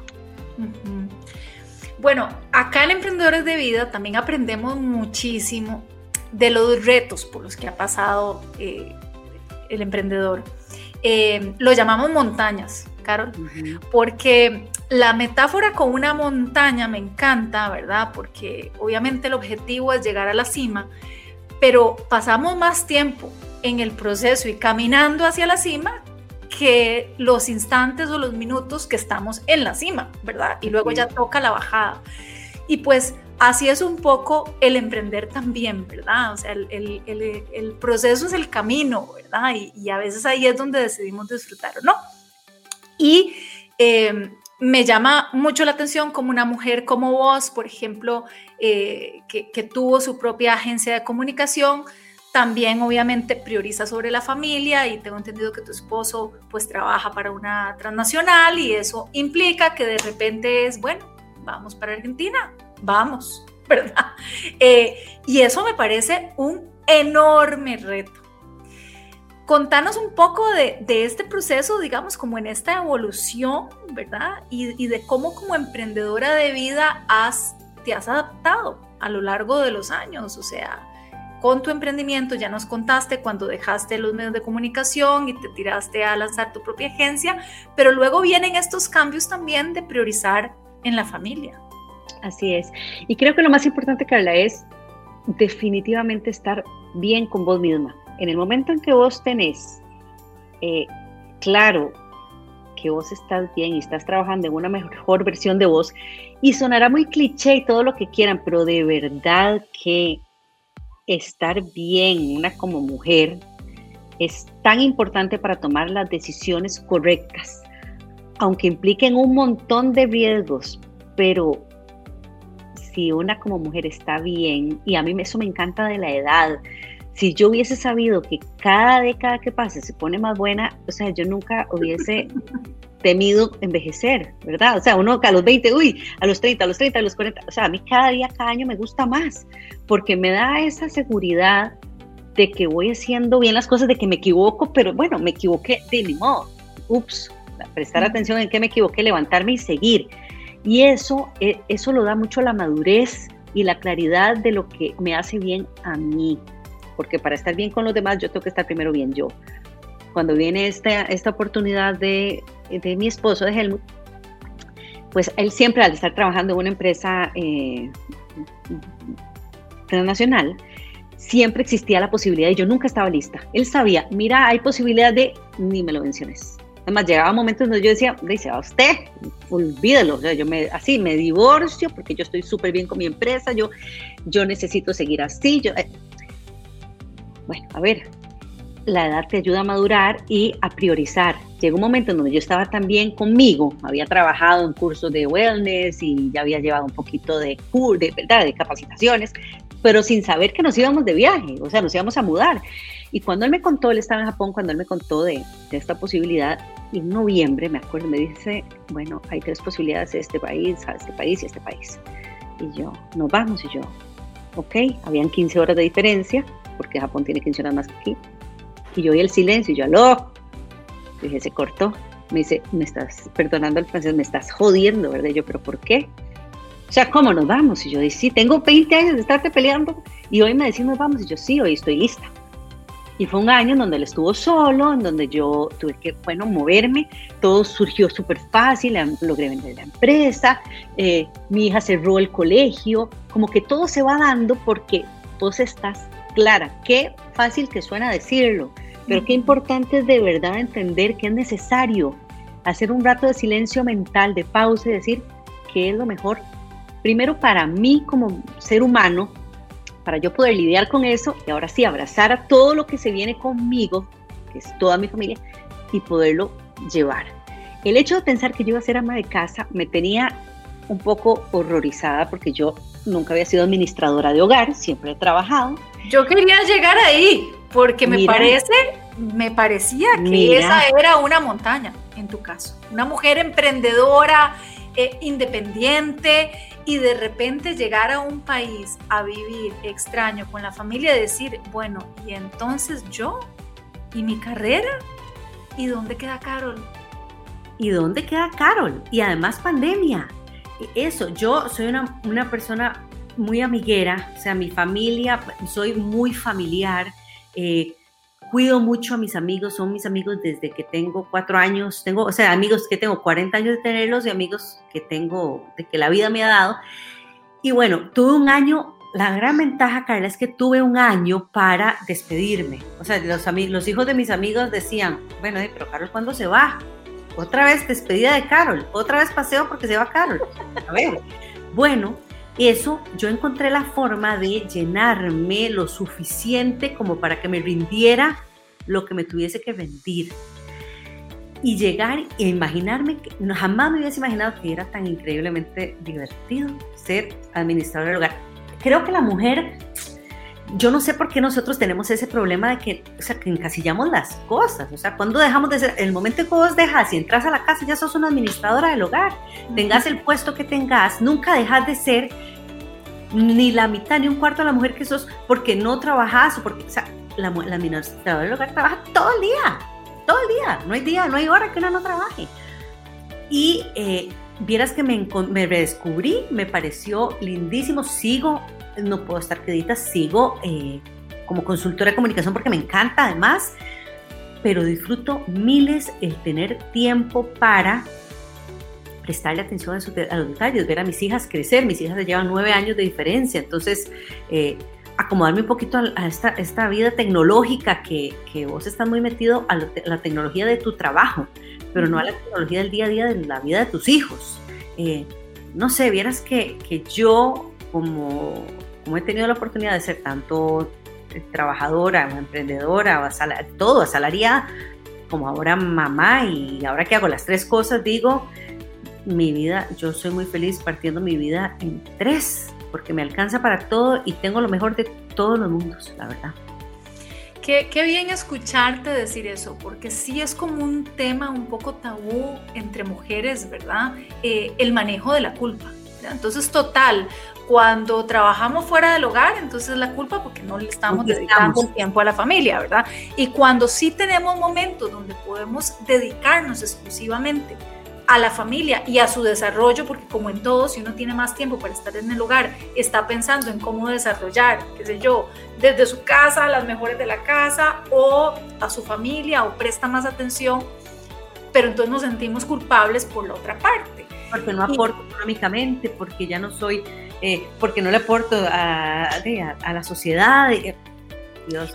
Bueno, acá en Emprendedores de Vida también aprendemos muchísimo de los retos por los que ha pasado eh, el emprendedor. Eh, lo llamamos montañas, Carol, porque la metáfora con una montaña me encanta, ¿verdad? Porque obviamente el objetivo es llegar a la cima, pero pasamos más tiempo en el proceso y caminando hacia la cima que los instantes o los minutos que estamos en la cima, ¿verdad? Y luego ya toca la bajada. Y pues así es un poco el emprender también, ¿verdad? O sea, el, proceso es el camino, ¿verdad? Y, a veces ahí es donde decidimos disfrutar o no. Y eh, me llama mucho la atención como una mujer como vos, por ejemplo, eh, que, que, tuvo su propia agencia de comunicación, también obviamente prioriza sobre la familia y tengo entendido que tu esposo pues trabaja para una transnacional y eso implica que de repente es, bueno, vamos para Argentina, vamos, ¿verdad? Eh, y eso me parece un enorme reto. Contanos un poco de, este proceso, digamos, como en esta evolución, ¿verdad? Y, de cómo como emprendedora de vida has, te has adaptado a lo largo de los años, o sea, con tu emprendimiento, ya nos contaste cuando dejaste los medios de comunicación y te tiraste a lanzar tu propia agencia, pero luego vienen estos cambios también de priorizar en la familia. Así es. Y creo que lo más importante, Carla, es definitivamente estar bien con vos misma. En el momento en que vos tenés eh, claro que vos estás bien y estás trabajando en una mejor versión de vos, y sonará muy cliché y todo lo que quieran, pero de verdad que estar bien, una como mujer, es tan importante para tomar las decisiones correctas, aunque impliquen un montón de riesgos, pero si una como mujer está bien, y a mí eso me encanta de la edad, si yo hubiese sabido que cada década que pase se pone más buena, o sea, yo nunca hubiese temido envejecer, ¿verdad? O sea, uno a los 20, uy, a los 30, a los 30, a los 40, o sea, a mí cada día, cada año me gusta más, porque me da esa seguridad de que voy haciendo bien las cosas, de que me equivoco, pero bueno, me equivoqué de mi modo, ups, prestar atención en qué me equivoqué, levantarme y seguir. Y eso, eh, eso lo da mucho la madurez y la claridad de lo que me hace bien a mí. Porque para estar bien con los demás, yo tengo que estar primero bien yo. Cuando viene esta, esta oportunidad de, de mi esposo, de Helmut, pues él siempre al estar trabajando en una empresa eh, transnacional, siempre existía la posibilidad y yo nunca estaba lista. Él sabía, mira, hay posibilidad de, ni me lo menciones. Además, llegaba momentos donde yo decía, dice, a usted, olvídelo, o yo me, así me divorcio porque yo estoy súper bien con mi empresa, yo, yo necesito seguir así. Eh". Bueno, a ver, la edad te ayuda a madurar y a priorizar. llegó un momento en donde yo estaba también conmigo, había trabajado en cursos de wellness y ya había llevado un poquito de, de, ¿verdad? de capacitaciones, pero sin saber que nos íbamos de viaje, o sea, nos íbamos a mudar. Y cuando él me contó, él estaba en Japón, cuando él me contó de, de esta posibilidad, en noviembre, me acuerdo, me dice, bueno, hay tres posibilidades de este país, a este país y este país. Y yo, nos vamos, y yo, ok, habían 15 horas de diferencia, porque Japón tiene 15 horas más que aquí. Y yo oí el silencio, y yo, aló, dije, se cortó. Me dice, me estás, perdonando el francés, me estás jodiendo, ¿verdad? Y yo, pero ¿por qué? O sea, ¿cómo nos vamos? Y yo dije, sí, tengo 20 años de estarte peleando y hoy me decís nos vamos. Y yo, sí, hoy estoy lista. Y fue un año en donde él estuvo solo, en donde yo tuve que, bueno, moverme. Todo surgió súper fácil, logré vender la empresa, eh, mi hija cerró el colegio, como que todo se va dando porque vos estás clara. Qué fácil que suena decirlo, pero qué importante es de verdad entender que es necesario hacer un rato de silencio mental, de pausa y decir qué es lo mejor, primero para mí como ser humano, para yo poder lidiar con eso y ahora sí abrazar a todo lo que se viene conmigo, que es toda mi familia, y poderlo llevar. El hecho de pensar que yo iba a ser ama de casa me tenía un poco horrorizada porque yo nunca había sido administradora de hogar, siempre he trabajado. Yo quería llegar ahí porque me parece, me parecía que esa era una montaña en tu caso, una mujer emprendedora, eh, independiente y de repente llegar a un país a vivir extraño con la familia y decir, bueno, y entonces yo y mi carrera, ¿y dónde queda Carol? ¿Y dónde queda Carol? Y además pandemia. Eso, yo soy una, una persona muy amiguera, o sea, mi familia, soy muy familiar. Eh, cuido mucho a mis amigos, son mis amigos desde que tengo cuatro años, tengo, o sea, amigos que tengo 40 años de tenerlos y amigos que tengo, de que la vida me ha dado. Y bueno, tuve un año, la gran ventaja, Carla, es que tuve un año para despedirme. O sea, los, los hijos de mis amigos decían, bueno, pero Carol, ¿cuándo se va? Otra vez despedida de Carol, otra vez paseo porque se va Carol. A ver, bueno, eso yo encontré la forma de llenarme lo suficiente como para que me rindiera lo que me tuviese que rendir. Y llegar e imaginarme, que jamás me hubiese imaginado que era tan increíblemente divertido ser administrador del hogar. Creo que la mujer, yo no sé por qué nosotros tenemos ese problema de que, o sea, que encasillamos las cosas. O sea, cuando dejamos de ser, el momento que vos dejas y entras a la casa, ya sos una administradora del hogar. Tengas el puesto que tengas, nunca dejas de ser ni la mitad ni un cuarto de la mujer que sos porque no trabajas o porque, o sea, la, la administradora del hogar trabaja todo el día, todo el día, no hay día, no hay hora que una no trabaje. Y eh, vieras que me, me redescubrí, me pareció lindísimo, sigo, no puedo estar quedita, sigo eh, como consultora de comunicación porque me encanta además, pero disfruto miles el tener tiempo para prestarle atención a, los detalles, ver a mis hijas crecer, mis hijas llevan nueve años de diferencia, entonces eh, acomodarme un poquito a, esta, esta, vida tecnológica que, que, vos estás muy metido a, la tecnología de tu trabajo, pero no a la tecnología del día a día de la vida de tus hijos. Eh, no sé, vieras que, que yo como, como he tenido la oportunidad de ser tanto trabajadora, o emprendedora, todo, asalariada, como ahora mamá y ahora que hago las tres cosas, digo, mi vida, yo soy muy feliz partiendo mi vida en tres, porque me alcanza para todo y tengo lo mejor de todos los mundos, la verdad. Qué, qué, bien escucharte decir eso, porque sí es como un tema un poco tabú entre mujeres, ¿verdad? Eh, el manejo de la culpa. Entonces, total, cuando trabajamos fuera del hogar, entonces la culpa porque no le estamos dedicando tiempo a la familia, ¿verdad? Y cuando sí tenemos momentos donde podemos dedicarnos exclusivamente a la familia y a su desarrollo, porque como en todo, si uno tiene más tiempo para estar en el hogar, está pensando en cómo desarrollar, qué sé yo, desde su casa, las mejores de la casa, o a su familia, o presta más atención, pero entonces nos sentimos culpables por la otra parte. Porque no aporto económicamente, porque ya no soy, eh, porque no le aporto a, a, la sociedad. Dios.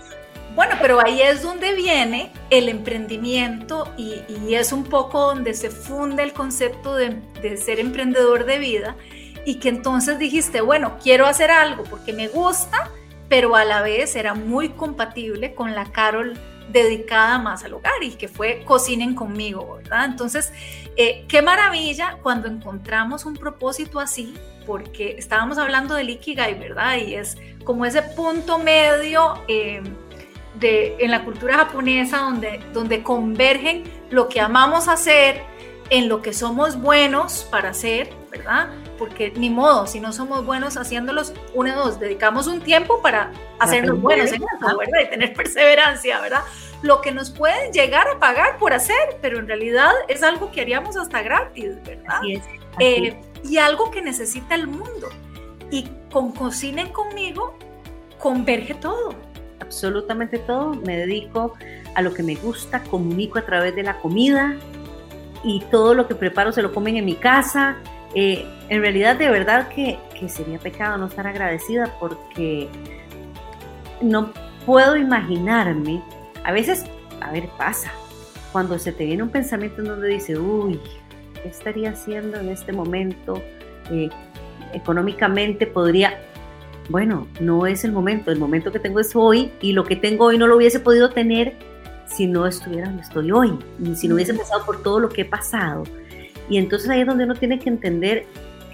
Bueno, pero ahí es donde viene el emprendimiento y, es un poco donde se funde el concepto de, ser emprendedor de vida y que entonces dijiste, bueno, quiero hacer algo porque me gusta, pero a la vez era muy compatible con la Carol dedicada más al hogar y que fue Cocinen conmigo, ¿verdad? Entonces, eh, qué maravilla cuando encontramos un propósito así, porque estábamos hablando del Ikigai, ¿verdad? Y es como ese punto medio eh, de, en la cultura japonesa donde, donde convergen lo que amamos hacer, en lo que somos buenos para hacer, ¿verdad? Porque ni modo, si no somos buenos haciéndolos, uno dos, dedicamos un tiempo para hacerlos buenos en eso, ¿verdad? Y tener perseverancia, ¿verdad? Lo que nos pueden llegar a pagar por hacer, pero en realidad es algo que haríamos hasta gratis, ¿verdad? Eh, y algo que necesita el mundo. Y con Cocinen conmigo converge todo. Absolutamente todo. Me dedico a lo que me gusta, comunico a través de la comida, y todo lo que preparo se lo comen en mi casa. Eh, en realidad, de verdad que, que sería pecado no estar agradecida porque no puedo imaginarme, a veces, a ver, pasa, cuando se te viene un pensamiento en donde dice, uy, ¿qué estaría haciendo en este momento? Eh, económicamente podría, bueno, no es el momento, el momento que tengo es hoy y lo que tengo hoy no lo hubiese podido tener si no estuviera donde estoy hoy, si no hubiese pasado por todo lo que he pasado. Y entonces ahí es donde uno tiene que entender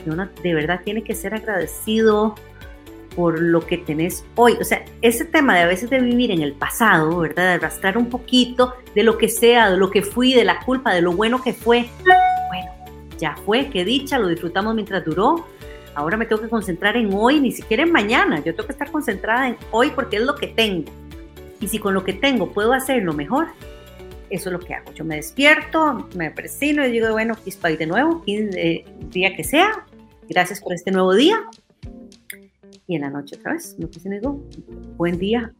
que uno de verdad tiene que ser agradecido por lo que tenés hoy. O sea, ese tema de a veces de vivir en el pasado, ¿verdad? De arrastrar un poquito de lo que sea, de lo que fui, de la culpa, de lo bueno que fue. Ya fue, qué dicha, lo disfrutamos mientras duró. Ahora me tengo que concentrar en hoy, ni siquiera en mañana. Yo tengo que estar concentrada en hoy porque es lo que tengo. Y si con lo que tengo puedo hacerlo mejor, eso es lo que hago. Yo me despierto, me presino y digo, bueno, Kispay de nuevo, eh, día que sea, gracias por este nuevo día. Y en la noche otra vez, me presino y digo, buen día.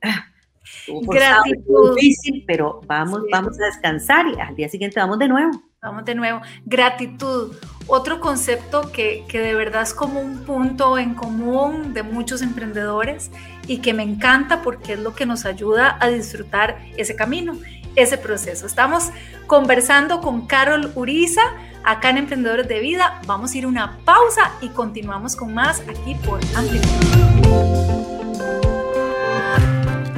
Gracias. difícil, pero vamos, vamos a descansar y al día siguiente vamos de nuevo. Vamos de nuevo. Gratitud. Otro concepto que, que, de verdad es como un punto en común de muchos emprendedores y que me encanta porque es lo que nos ayuda a disfrutar ese camino, ese proceso. Estamos conversando con Carol Uriza acá en Emprendedores de Vida. Vamos a ir una pausa y continuamos con más aquí por Amplify.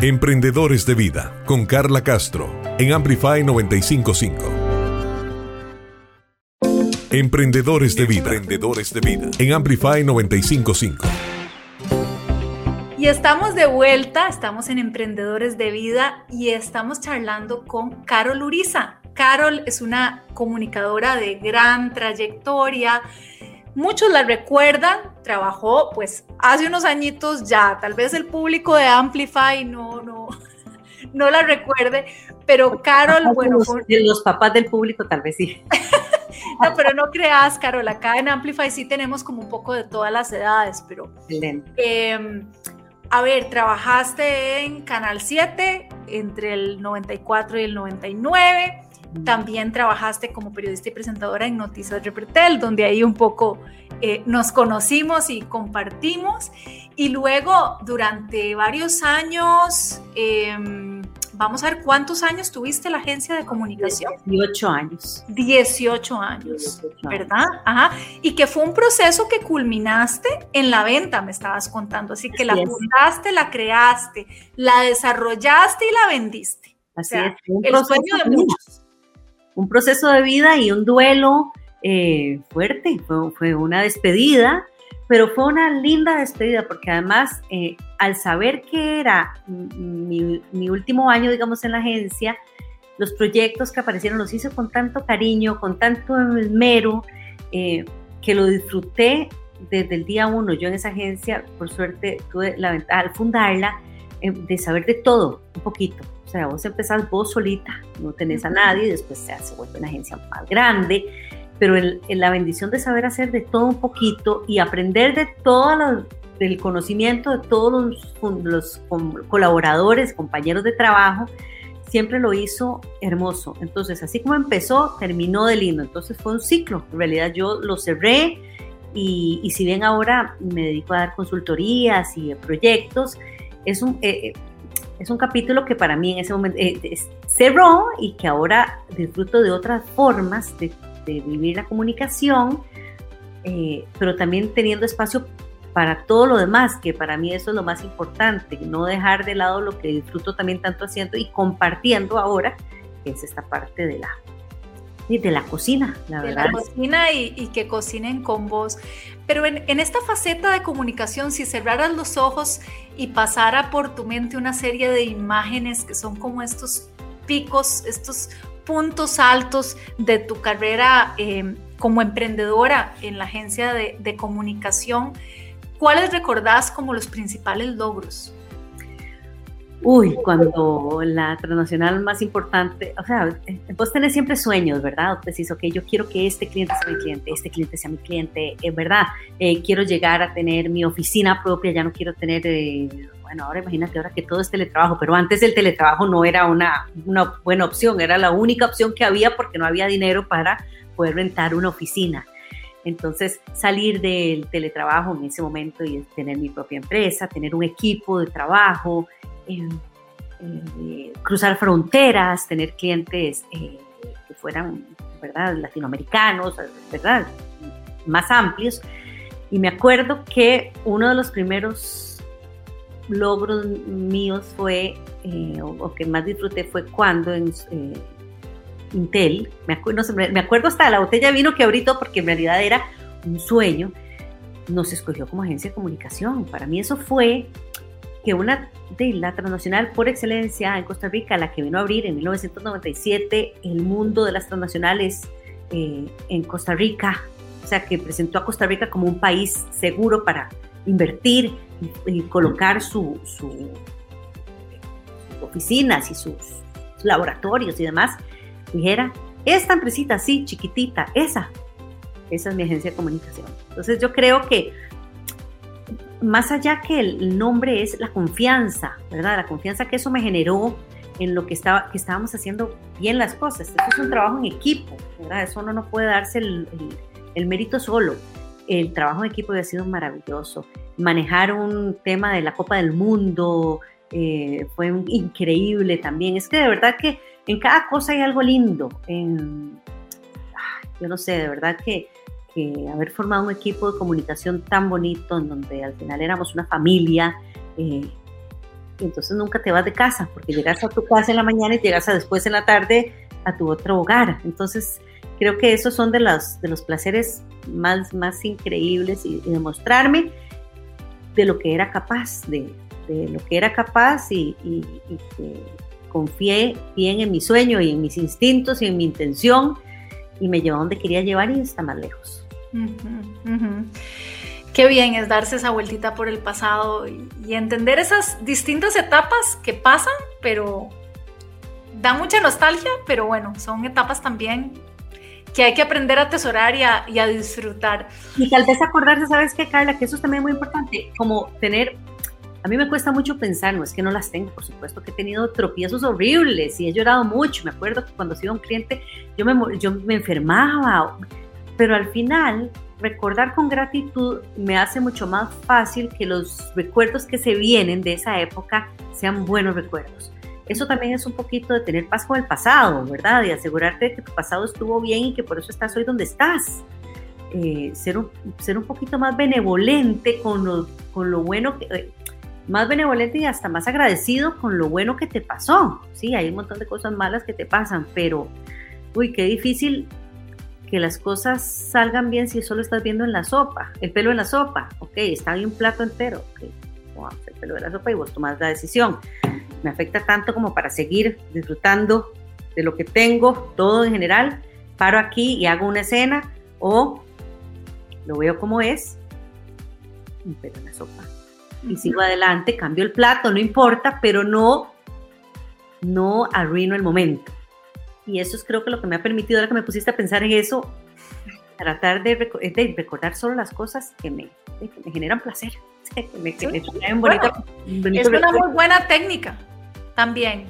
Emprendedores de Vida con Carla Castro en Amplify 955. Emprendedores de vida. Emprendedores de vida. En Amplify 955. Y estamos de vuelta, estamos en Emprendedores de Vida y estamos charlando con Carol Uriza. Carol es una comunicadora de gran trayectoria. Muchos la recuerdan, trabajó pues hace unos añitos ya, tal vez el público de Amplify no, no, no la recuerde, pero Carol, bueno... Los, los papás del público tal vez sí. No, pero no creas, Carol, acá en Amplify sí tenemos como un poco de todas las edades, pero... Eh, a ver, trabajaste en Canal 7 entre el 94 y el 99. También trabajaste como periodista y presentadora en Noticias Repretel, donde ahí un poco eh, nos conocimos y compartimos. Y luego, durante varios años, eh, Vamos a ver cuántos años tuviste la agencia de comunicación. 18 años. 18 años, ¿verdad? Ajá. Y que fue un proceso que culminaste en la venta, me estabas contando. Así que la fundaste, la creaste, la desarrollaste y la vendiste. Así es. Un el sueño de muchos. Un proceso de vida y un duelo eh, fuerte. Fue, fue una despedida pero fue una linda despedida porque además eh, al saber que era mi, último año, digamos, en la agencia, los proyectos que aparecieron los hice con tanto cariño, con tanto esmero, eh, que lo disfruté desde el día uno. Yo en esa agencia, por suerte, tuve la ventaja al fundarla eh, de saber de todo, un poquito. O sea, vos empezás vos solita, no tenés a nadie, después se, se vuelve una agencia más grande pero el, la bendición de saber hacer de todo un poquito y aprender de todo el conocimiento de todos los, colaboradores, compañeros de trabajo, siempre lo hizo hermoso. Entonces, así como empezó, terminó de lindo. Entonces fue un ciclo. En realidad yo lo cerré y, y si bien ahora me dedico a dar consultorías y proyectos, es un, eh, eh, es un capítulo que para mí en ese momento eh, cerró y que ahora disfruto de otras formas de vivir la comunicación, eh, pero también teniendo espacio para todo lo demás, que para mí eso es lo más importante, no dejar de lado lo que disfruto también tanto haciendo y compartiendo ahora, que es esta parte de la, de la cocina, la de verdad. la cocina y, que cocinen con vos. Pero en, en, esta faceta de comunicación, si cerraras los ojos y pasara por tu mente una serie de imágenes que son como estos picos, estos puntos altos de tu carrera eh, como emprendedora en la agencia de, de comunicación, ¿cuáles recordás como los principales logros? Uy, cuando la transnacional más importante, o sea, vos tenés siempre sueños, ¿verdad? Decís, ok, yo quiero que este cliente sea mi cliente, este cliente sea mi cliente, es verdad, eh, quiero llegar a tener mi oficina propia, ya no quiero tener, eh, bueno, ahora imagínate ahora que todo es teletrabajo, pero antes el teletrabajo no era una, una buena opción, era la única opción que había porque no había dinero para poder rentar una oficina. Entonces, salir del teletrabajo en ese momento y tener mi propia empresa, tener un equipo de trabajo, eh, cruzar fronteras, tener clientes eh, que fueran, ¿verdad?, latinoamericanos, ¿verdad?, más amplios. Y me acuerdo que uno de los primeros logros míos fue, eh, o, que más disfruté fue cuando en Intel, me acuerdo, hasta la botella vino que ahorita, porque en realidad era un sueño, nos escogió como agencia de comunicación. Para mí eso fue que una de la transnacional por excelencia en Costa Rica, la que vino a abrir en 1997 el mundo de las transnacionales eh, en Costa Rica, o sea, que presentó a Costa Rica como un país seguro para invertir y, colocar su, sus oficinas y sus, laboratorios y demás, dijera, esta empresita así, chiquitita, esa, esa es mi agencia de comunicación. Entonces yo creo que más allá que el nombre es la confianza, ¿verdad? La confianza que eso me generó en lo que, estaba, que estábamos haciendo bien las cosas. Esto es un trabajo en equipo, ¿verdad? Eso uno no puede darse el, el, mérito solo. El trabajo en equipo ha sido maravilloso. Manejar un tema de la Copa del Mundo eh, fue increíble también. Es que de verdad que en cada cosa hay algo lindo. Yo no sé, de verdad que haber formado un equipo de comunicación tan bonito, en donde al final éramos una familia, eh, y entonces nunca te vas de casa, porque llegas a tu casa en la mañana y llegas a después en la tarde a tu otro hogar. Entonces, creo que esos son de los, de los placeres más, más increíbles y, demostrarme de lo que era capaz, de, lo que era capaz y, y, y, que confié bien en mi sueño y en mis instintos y en mi intención y me llevó a donde quería llevar y está más lejos. Qué bien es darse esa vueltita por el pasado y, entender esas distintas etapas que pasan, pero da mucha nostalgia, pero bueno, son etapas también que hay que aprender a atesorar y a, y a disfrutar. Y tal vez acordarse, ¿sabes qué, Carla? Que eso es también muy importante, como tener a mí me cuesta mucho pensar, no es que no las tengo, por supuesto que he tenido tropiezos horribles y he llorado mucho. Me acuerdo que cuando iba un cliente, yo me, yo me enfermaba, pero al final recordar con gratitud me hace mucho más fácil que los recuerdos que se vienen de esa época sean buenos recuerdos. Eso también es un poquito de tener paz con el pasado, ¿verdad? Y asegurarte de que tu pasado estuvo bien y que por eso estás hoy donde estás. Eh, ser, un, ser un poquito más benevolente con lo, con lo bueno que, eh, más benevolente y hasta más agradecido con lo bueno que te pasó. Sí, hay un montón de cosas malas que te pasan, pero, uy, qué difícil que las cosas salgan bien si solo estás viendo en la sopa, el pelo en la sopa. Ok, está en un plato entero. Okay, el pelo de la sopa y vos tomás la decisión. Me afecta tanto como para seguir disfrutando de lo que tengo, todo en general. Paro aquí y hago una escena o lo veo como es, un pelo en la sopa y sigo adelante, cambio el plato, no importa, pero no, no arruino el momento. Y eso es creo que lo que me ha permitido, ahora que me pusiste a pensar en eso, tratar de, recordar solo las cosas que me, me generan placer, que me, que Es una muy buena técnica también,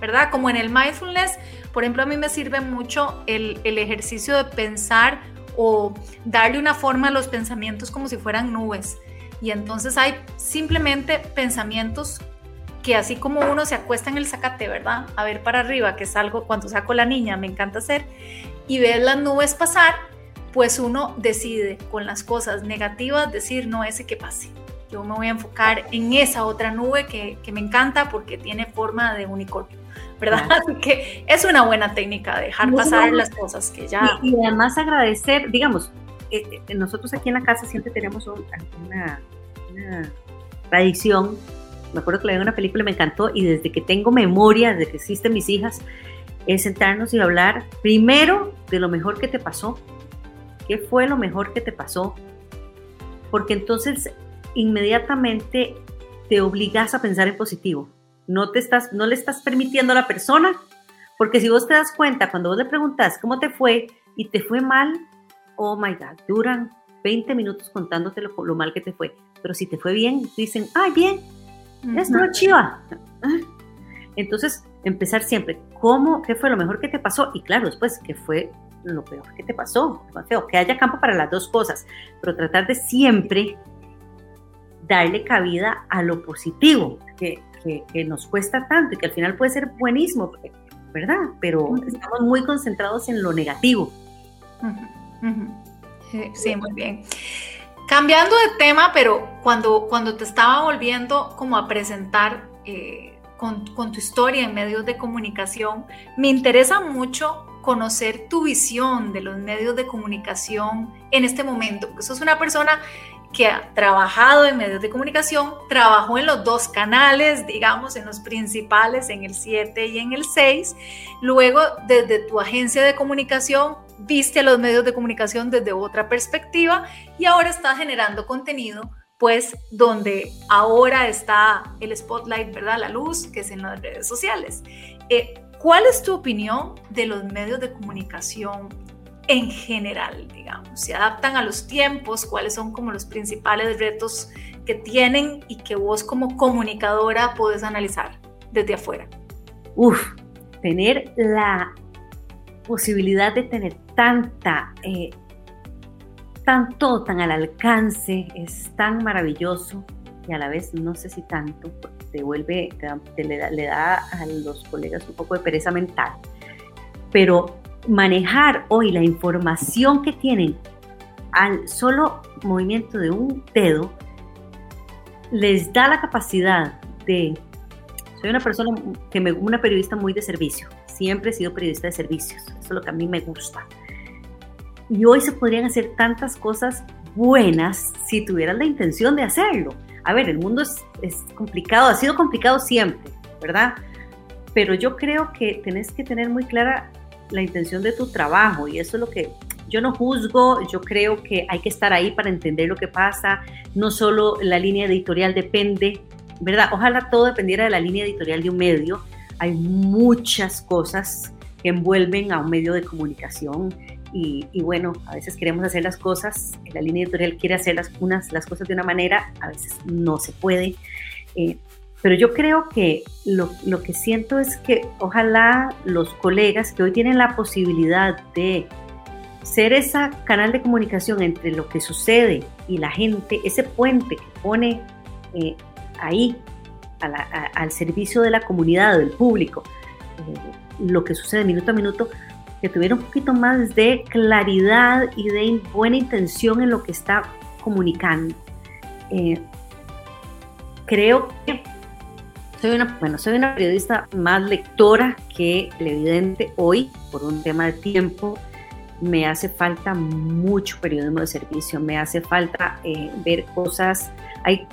¿verdad? Como en el mindfulness, por ejemplo, a mí me sirve mucho el, el ejercicio de pensar o darle una forma a los pensamientos como si fueran nubes. Y entonces hay simplemente pensamientos que así como uno se acuesta en el zacate, ¿verdad? A ver para arriba, que es algo cuando saco la niña, me encanta hacer, y ver las nubes pasar, pues uno decide con las cosas negativas decir, no, ese que pase. Yo me voy a enfocar en esa otra nube que, que me encanta porque tiene forma de unicornio. ¿verdad? Así que es una buena técnica dejar pasar las cosas que ya... Y, además agradecer, digamos, eh, eh, nosotros aquí en la casa siempre tenemos una, tradición, me acuerdo que le vi una película y me encantó, y desde que tengo memoria, desde que existen mis hijas, es sentarnos y hablar primero de lo mejor que te pasó, qué fue lo mejor que te pasó, porque entonces inmediatamente te obligas a pensar en positivo. No, te estás, no le estás permitiendo a la persona, porque si vos te das cuenta, cuando vos le preguntas cómo te fue y te fue mal, oh my God, duran 20 minutos contándote lo, lo mal que te fue. Pero si te fue bien, dicen, ay, bien, estuvo chiva. Entonces, empezar siempre, ¿cómo, qué fue lo mejor que te pasó? Y claro, después, ¿qué fue lo peor que te pasó? Que haya campo para las dos cosas, pero tratar de siempre darle cabida a lo positivo, que, que, nos cuesta tanto y que al final puede ser buenísimo, ¿verdad? Pero estamos muy concentrados en lo negativo. Sí, muy bien. Cambiando de tema, pero cuando, cuando te estaba volviendo como a presentar eh, con, con, tu historia en medios de comunicación, me interesa mucho conocer tu visión de los medios de comunicación en este momento, porque sos una persona que ha trabajado en medios de comunicación, trabajó en los dos canales, digamos, en los principales, en el 7 y en el 6. Luego, desde tu agencia de comunicación, viste los medios de comunicación desde otra perspectiva y ahora estás generando contenido, pues, donde ahora está el spotlight, ¿verdad? La luz, que es en las redes sociales. Eh, ¿Cuál es tu opinión de los medios de comunicación en general, digamos, se adaptan a los tiempos, cuáles son como los principales retos que tienen y que vos como comunicadora puedes analizar desde afuera. Uf, tener la posibilidad de tener tanta, eh, tanto tan al alcance es tan maravilloso y a la vez no sé si tanto, te vuelve, le, da, le da a los colegas un poco de pereza mental, pero manejar hoy la información que tienen al solo movimiento de un dedo les da la capacidad de soy una persona que me una periodista muy de servicio siempre he sido periodista de servicios eso es lo que a mí me gusta y hoy se podrían hacer tantas cosas buenas si tuvieran la intención de hacerlo. A ver el mundo es, es complicado ha sido complicado siempre verdad pero yo creo que tenés que tener muy clara la intención de tu trabajo y eso es lo que yo no juzgo, yo creo que hay que estar ahí para entender lo que pasa, no solo la línea editorial depende, ¿verdad? Ojalá todo dependiera de la línea editorial de un medio, hay muchas cosas que envuelven a un medio de comunicación y, bueno, a veces queremos hacer las cosas, la línea editorial quiere hacer las, unas, las cosas de una manera, a veces no se puede. Eh, pero yo creo que lo, lo, que siento es que ojalá los colegas que hoy tienen la posibilidad de ser ese canal de comunicación entre lo que sucede y la gente, ese puente que pone eh, ahí al servicio de la comunidad, del público, eh, lo que sucede minuto a minuto, que tuviera un poquito más de claridad y de buena intención en lo que está comunicando. Eh, creo que soy una, bueno, soy una periodista más lectora que evidente hoy, por un tema de tiempo, me hace falta mucho periodismo de servicio, me hace falta eh, ver cosas, hay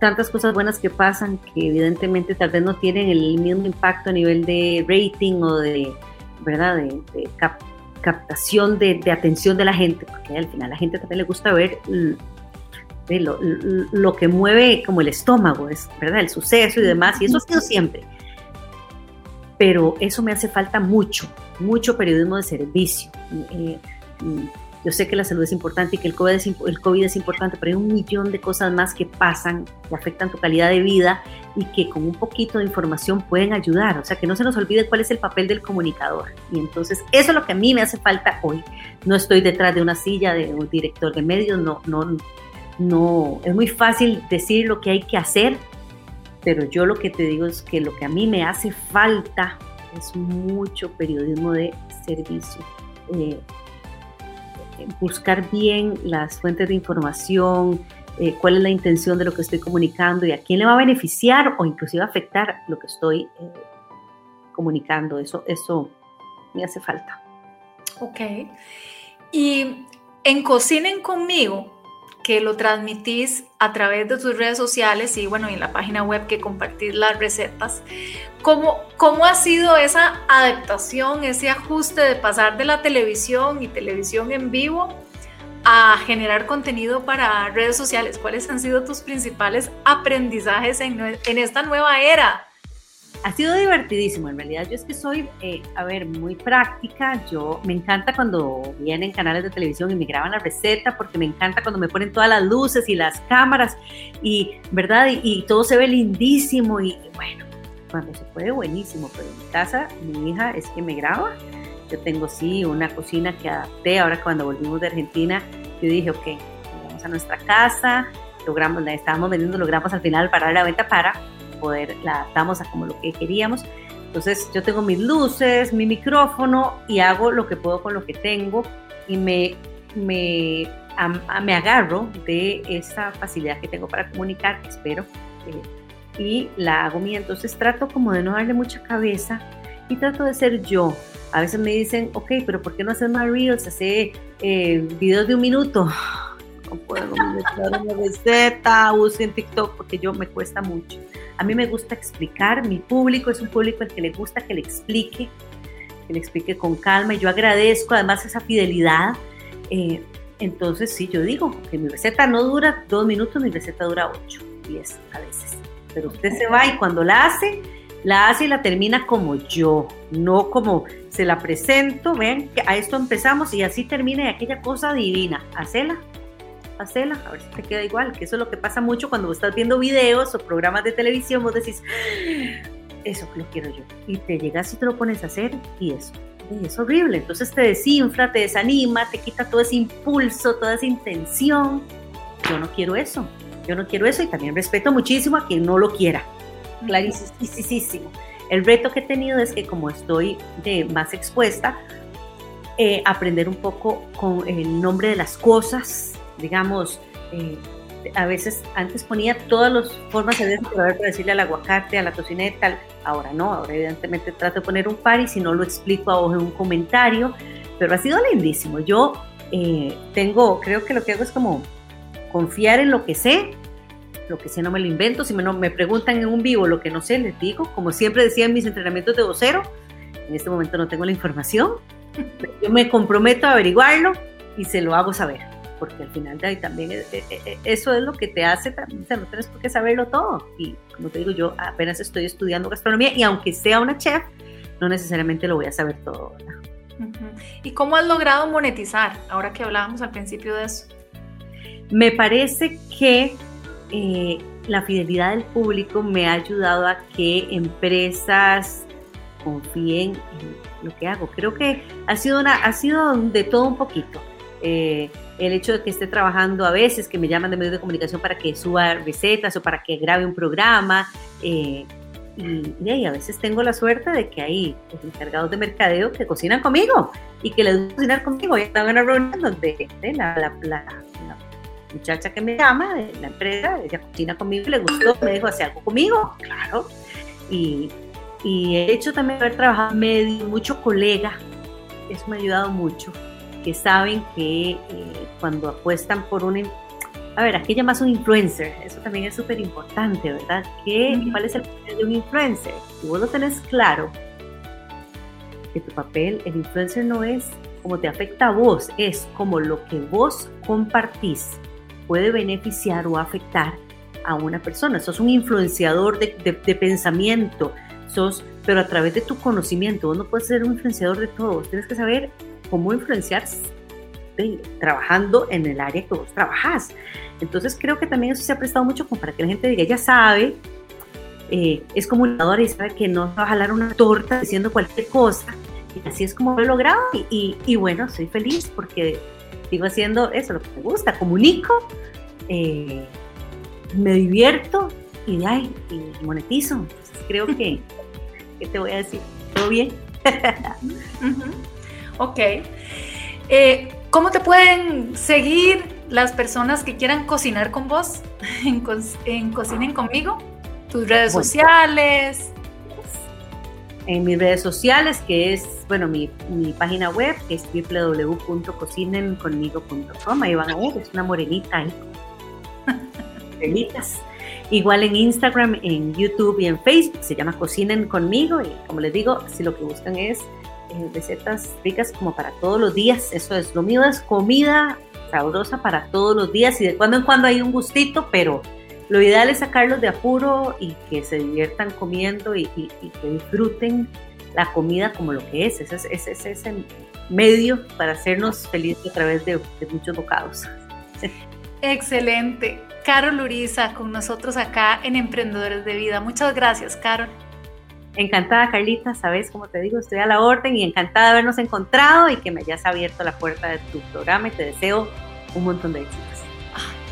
tantas cosas buenas que pasan que evidentemente tal vez no tienen el mismo impacto a nivel de rating o de, ¿verdad? de, captación de, de, atención de la gente, porque al final a la gente también le gusta ver lo, lo, que mueve como el estómago, es verdad, el suceso y demás, y eso ha sido siempre. Pero eso me hace falta mucho, mucho periodismo de servicio. Eh, yo sé que la salud es importante y que el COVID, es, el COVID es importante, pero hay un millón de cosas más que pasan, que afectan tu calidad de vida y que con un poquito de información pueden ayudar. O sea, que no se nos olvide cuál es el papel del comunicador. Y entonces, eso es lo que a mí me hace falta hoy. No estoy detrás de una silla de un director de medios, no, no, no, es muy fácil decir lo que hay que hacer, pero yo lo que te digo es que lo que a mí me hace falta es mucho periodismo de servicio. Eh, buscar bien las fuentes de información, eh, cuál es la intención de lo que estoy comunicando y a quién le va a beneficiar o inclusive afectar lo que estoy eh, comunicando. Eso, eso me hace falta. Ok. Y en Cocinen conmigo, que lo transmitís a través de tus redes sociales y bueno, en la página web que compartís las recetas. ¿Cómo, ¿Cómo ha sido esa adaptación, ese ajuste de pasar de la televisión y televisión en vivo a generar contenido para redes sociales? ¿Cuáles han sido tus principales aprendizajes en, en esta nueva era? Ha sido divertidísimo, en realidad. Yo es que soy, eh, a ver, muy práctica, yo me encanta cuando vienen canales de televisión y me graban la receta, porque me encanta cuando me ponen todas las luces y las cámaras, y, ¿verdad? Y, todo se ve lindísimo, y bueno, cuando se puede, buenísimo, pero en mi casa, mi hija es que me graba, yo tengo sí una cocina que adapté, ahora cuando volvimos de Argentina, yo dije, ok, vamos a nuestra casa, logramos, la estábamos vendiendo, logramos al final parar la venta para poder, la adaptamos a como lo que queríamos. Entonces yo tengo mis luces, mi micrófono y hago lo que puedo con lo que tengo y me, me, me agarro de esa facilidad que tengo para comunicar, espero, eh, y la hago mía. Entonces trato como de no darle mucha cabeza y trato de ser yo. A veces me dicen, ok, pero ¿por qué no haces más reels? Hace eh, videos de un minuto. No puedo meter una receta, uso en TikTok porque yo me cuesta mucho. A mí me gusta explicar, mi público es un público al que le gusta que le explique, que le explique con calma y yo agradezco además esa fidelidad. Eh, entonces, sí, yo digo que mi receta no dura dos minutos, mi receta dura ocho, diez a veces. Pero usted se va y cuando la hace, la hace y la termina como yo, no como se la presento. Ven, a esto empezamos y así termina aquella cosa divina. Hacela hacela, a ver si te queda igual, que eso es lo que pasa mucho cuando estás viendo videos o programas de televisión, vos decís, eso lo quiero yo, y te llegas y te lo pones a hacer y eso, es horrible, entonces te desinfla, te desanima, te quita todo ese impulso, toda esa intención, yo no quiero eso, yo no quiero eso y también respeto muchísimo a quien no lo quiera, clarísimo. El reto que he tenido es que como estoy de más expuesta, eh, aprender un poco con el nombre de las cosas, digamos, eh, a veces antes ponía todas las formas de decirle al aguacate, a la tocineta. Ahora no, ahora evidentemente trato de poner un par y si no lo explico a en un comentario, pero ha sido lindísimo. Yo eh, tengo, creo que lo que hago es como confiar en lo que sé, lo que sé no me lo invento, si me, me preguntan en un vivo lo que no sé, les digo, como siempre decía en mis entrenamientos de vocero, en este momento no tengo la información, yo me comprometo a averiguarlo y se lo hago saber porque al final de ahí también eh, eh, eh, eso es lo que te hace, también, o sea, no tienes por qué saberlo todo. Y como te digo, yo apenas estoy estudiando gastronomía y aunque sea una chef, no necesariamente lo voy a saber todo. ¿Y cómo has logrado monetizar? Ahora que hablábamos al principio de eso. Me parece que la fidelidad del público me ha ayudado a que empresas confíen en lo que hago. Creo que ha sido, una, ha sido de todo un poquito. Eh, el hecho de que esté trabajando a veces, que me llaman de medios de comunicación para que suba recetas o para que grabe un programa. Eh, y, a veces tengo la suerte de que hay encargados de mercadeo que cocinan conmigo y que les gusta cocinar conmigo. Ya estaba en una reunión donde la, muchacha que me llama de la empresa, ella cocina conmigo y le gustó, me dijo, ¿hace algo conmigo? Claro. Y, y he hecho también haber trabajado medio, mucho colega, eso me ha ayudado mucho que saben que eh, cuando apuestan por un... A ver, aquí llamas un influencer, eso también es súper importante, ¿verdad? ¿Qué, ¿Cuál es el papel de un influencer? Si vos lo tenés claro, que tu papel, el influencer no es como te afecta a vos, es como lo que vos compartís puede beneficiar o afectar a una persona. Sos un influenciador de, de, de pensamiento, sos, pero a través de tu conocimiento, vos no puedes ser un influenciador de todos, tienes que saber cómo influenciar trabajando en el área que vos trabajas. Entonces creo que también eso se ha prestado mucho como para que la gente diga, ella sabe, eh, es comunicadora y sabe que no va a jalar una torta diciendo cualquier cosa. Y así es como lo he logrado y, y, bueno, soy feliz porque sigo haciendo eso, lo que me gusta, comunico, eh, me divierto y, ay, monetizo. Entonces, creo que, ¿qué te voy a decir? ¿Todo bien? Ok. Eh, ¿Cómo te pueden seguir las personas que quieran cocinar con vos en, Cocinen conmigo? Tus redes sociales. En mis redes sociales, que es, bueno, mi, página web, que es www.cocinenconmigo.com. Ahí van a ver, es una morenita ahí. Igual en Instagram, en YouTube y en Facebook se llama Cocinen conmigo y como les digo, si lo que buscan es eh, recetas ricas como para todos los días, eso es, lo mío es comida sabrosa para todos los días y de cuando en cuando hay un gustito, pero lo ideal es sacarlos de apuro y que se diviertan comiendo y, que disfruten la comida como lo que es, ese es ese, ese medio para hacernos felices a través de, de muchos bocados. Excelente. Carol Uriza con nosotros acá en Emprendedores de Vida. Muchas gracias, Carol. Encantada, Carlita, sabes, como te digo, estoy a la orden y encantada de habernos encontrado y que me hayas abierto la puerta de tu programa y te deseo un montón de éxitos.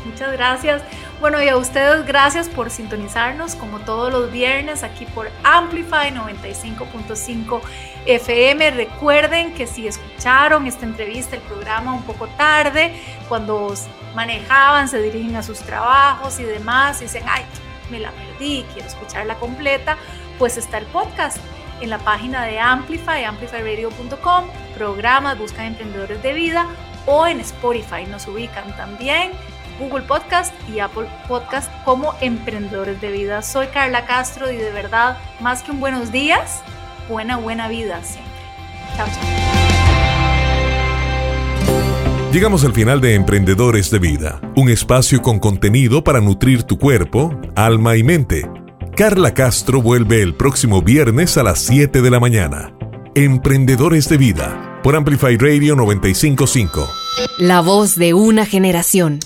Muchas gracias. Bueno, y a ustedes gracias por sintonizarnos como todos los viernes aquí por Amplify 95.5 FM. Recuerden que si escucharon esta entrevista, el programa un poco tarde, cuando manejaban, se dirigen a sus trabajos y demás, y dicen, ay, me la perdí, quiero escucharla completa, pues está el podcast en la página de Amplify, amplifyradio.com, programas, buscan emprendedores de vida o en Spotify nos ubican también Google Podcast y Apple Podcast como Emprendedores de Vida. Soy Carla Castro y de verdad, más que un buenos días, buena, buena vida siempre. Chao, chao. Llegamos al final de Emprendedores de Vida, un espacio con contenido para nutrir tu cuerpo, alma y mente. Carla Castro vuelve el próximo viernes a las 7 de la mañana. Emprendedores de Vida, por Amplify Radio 955. La voz de una generación.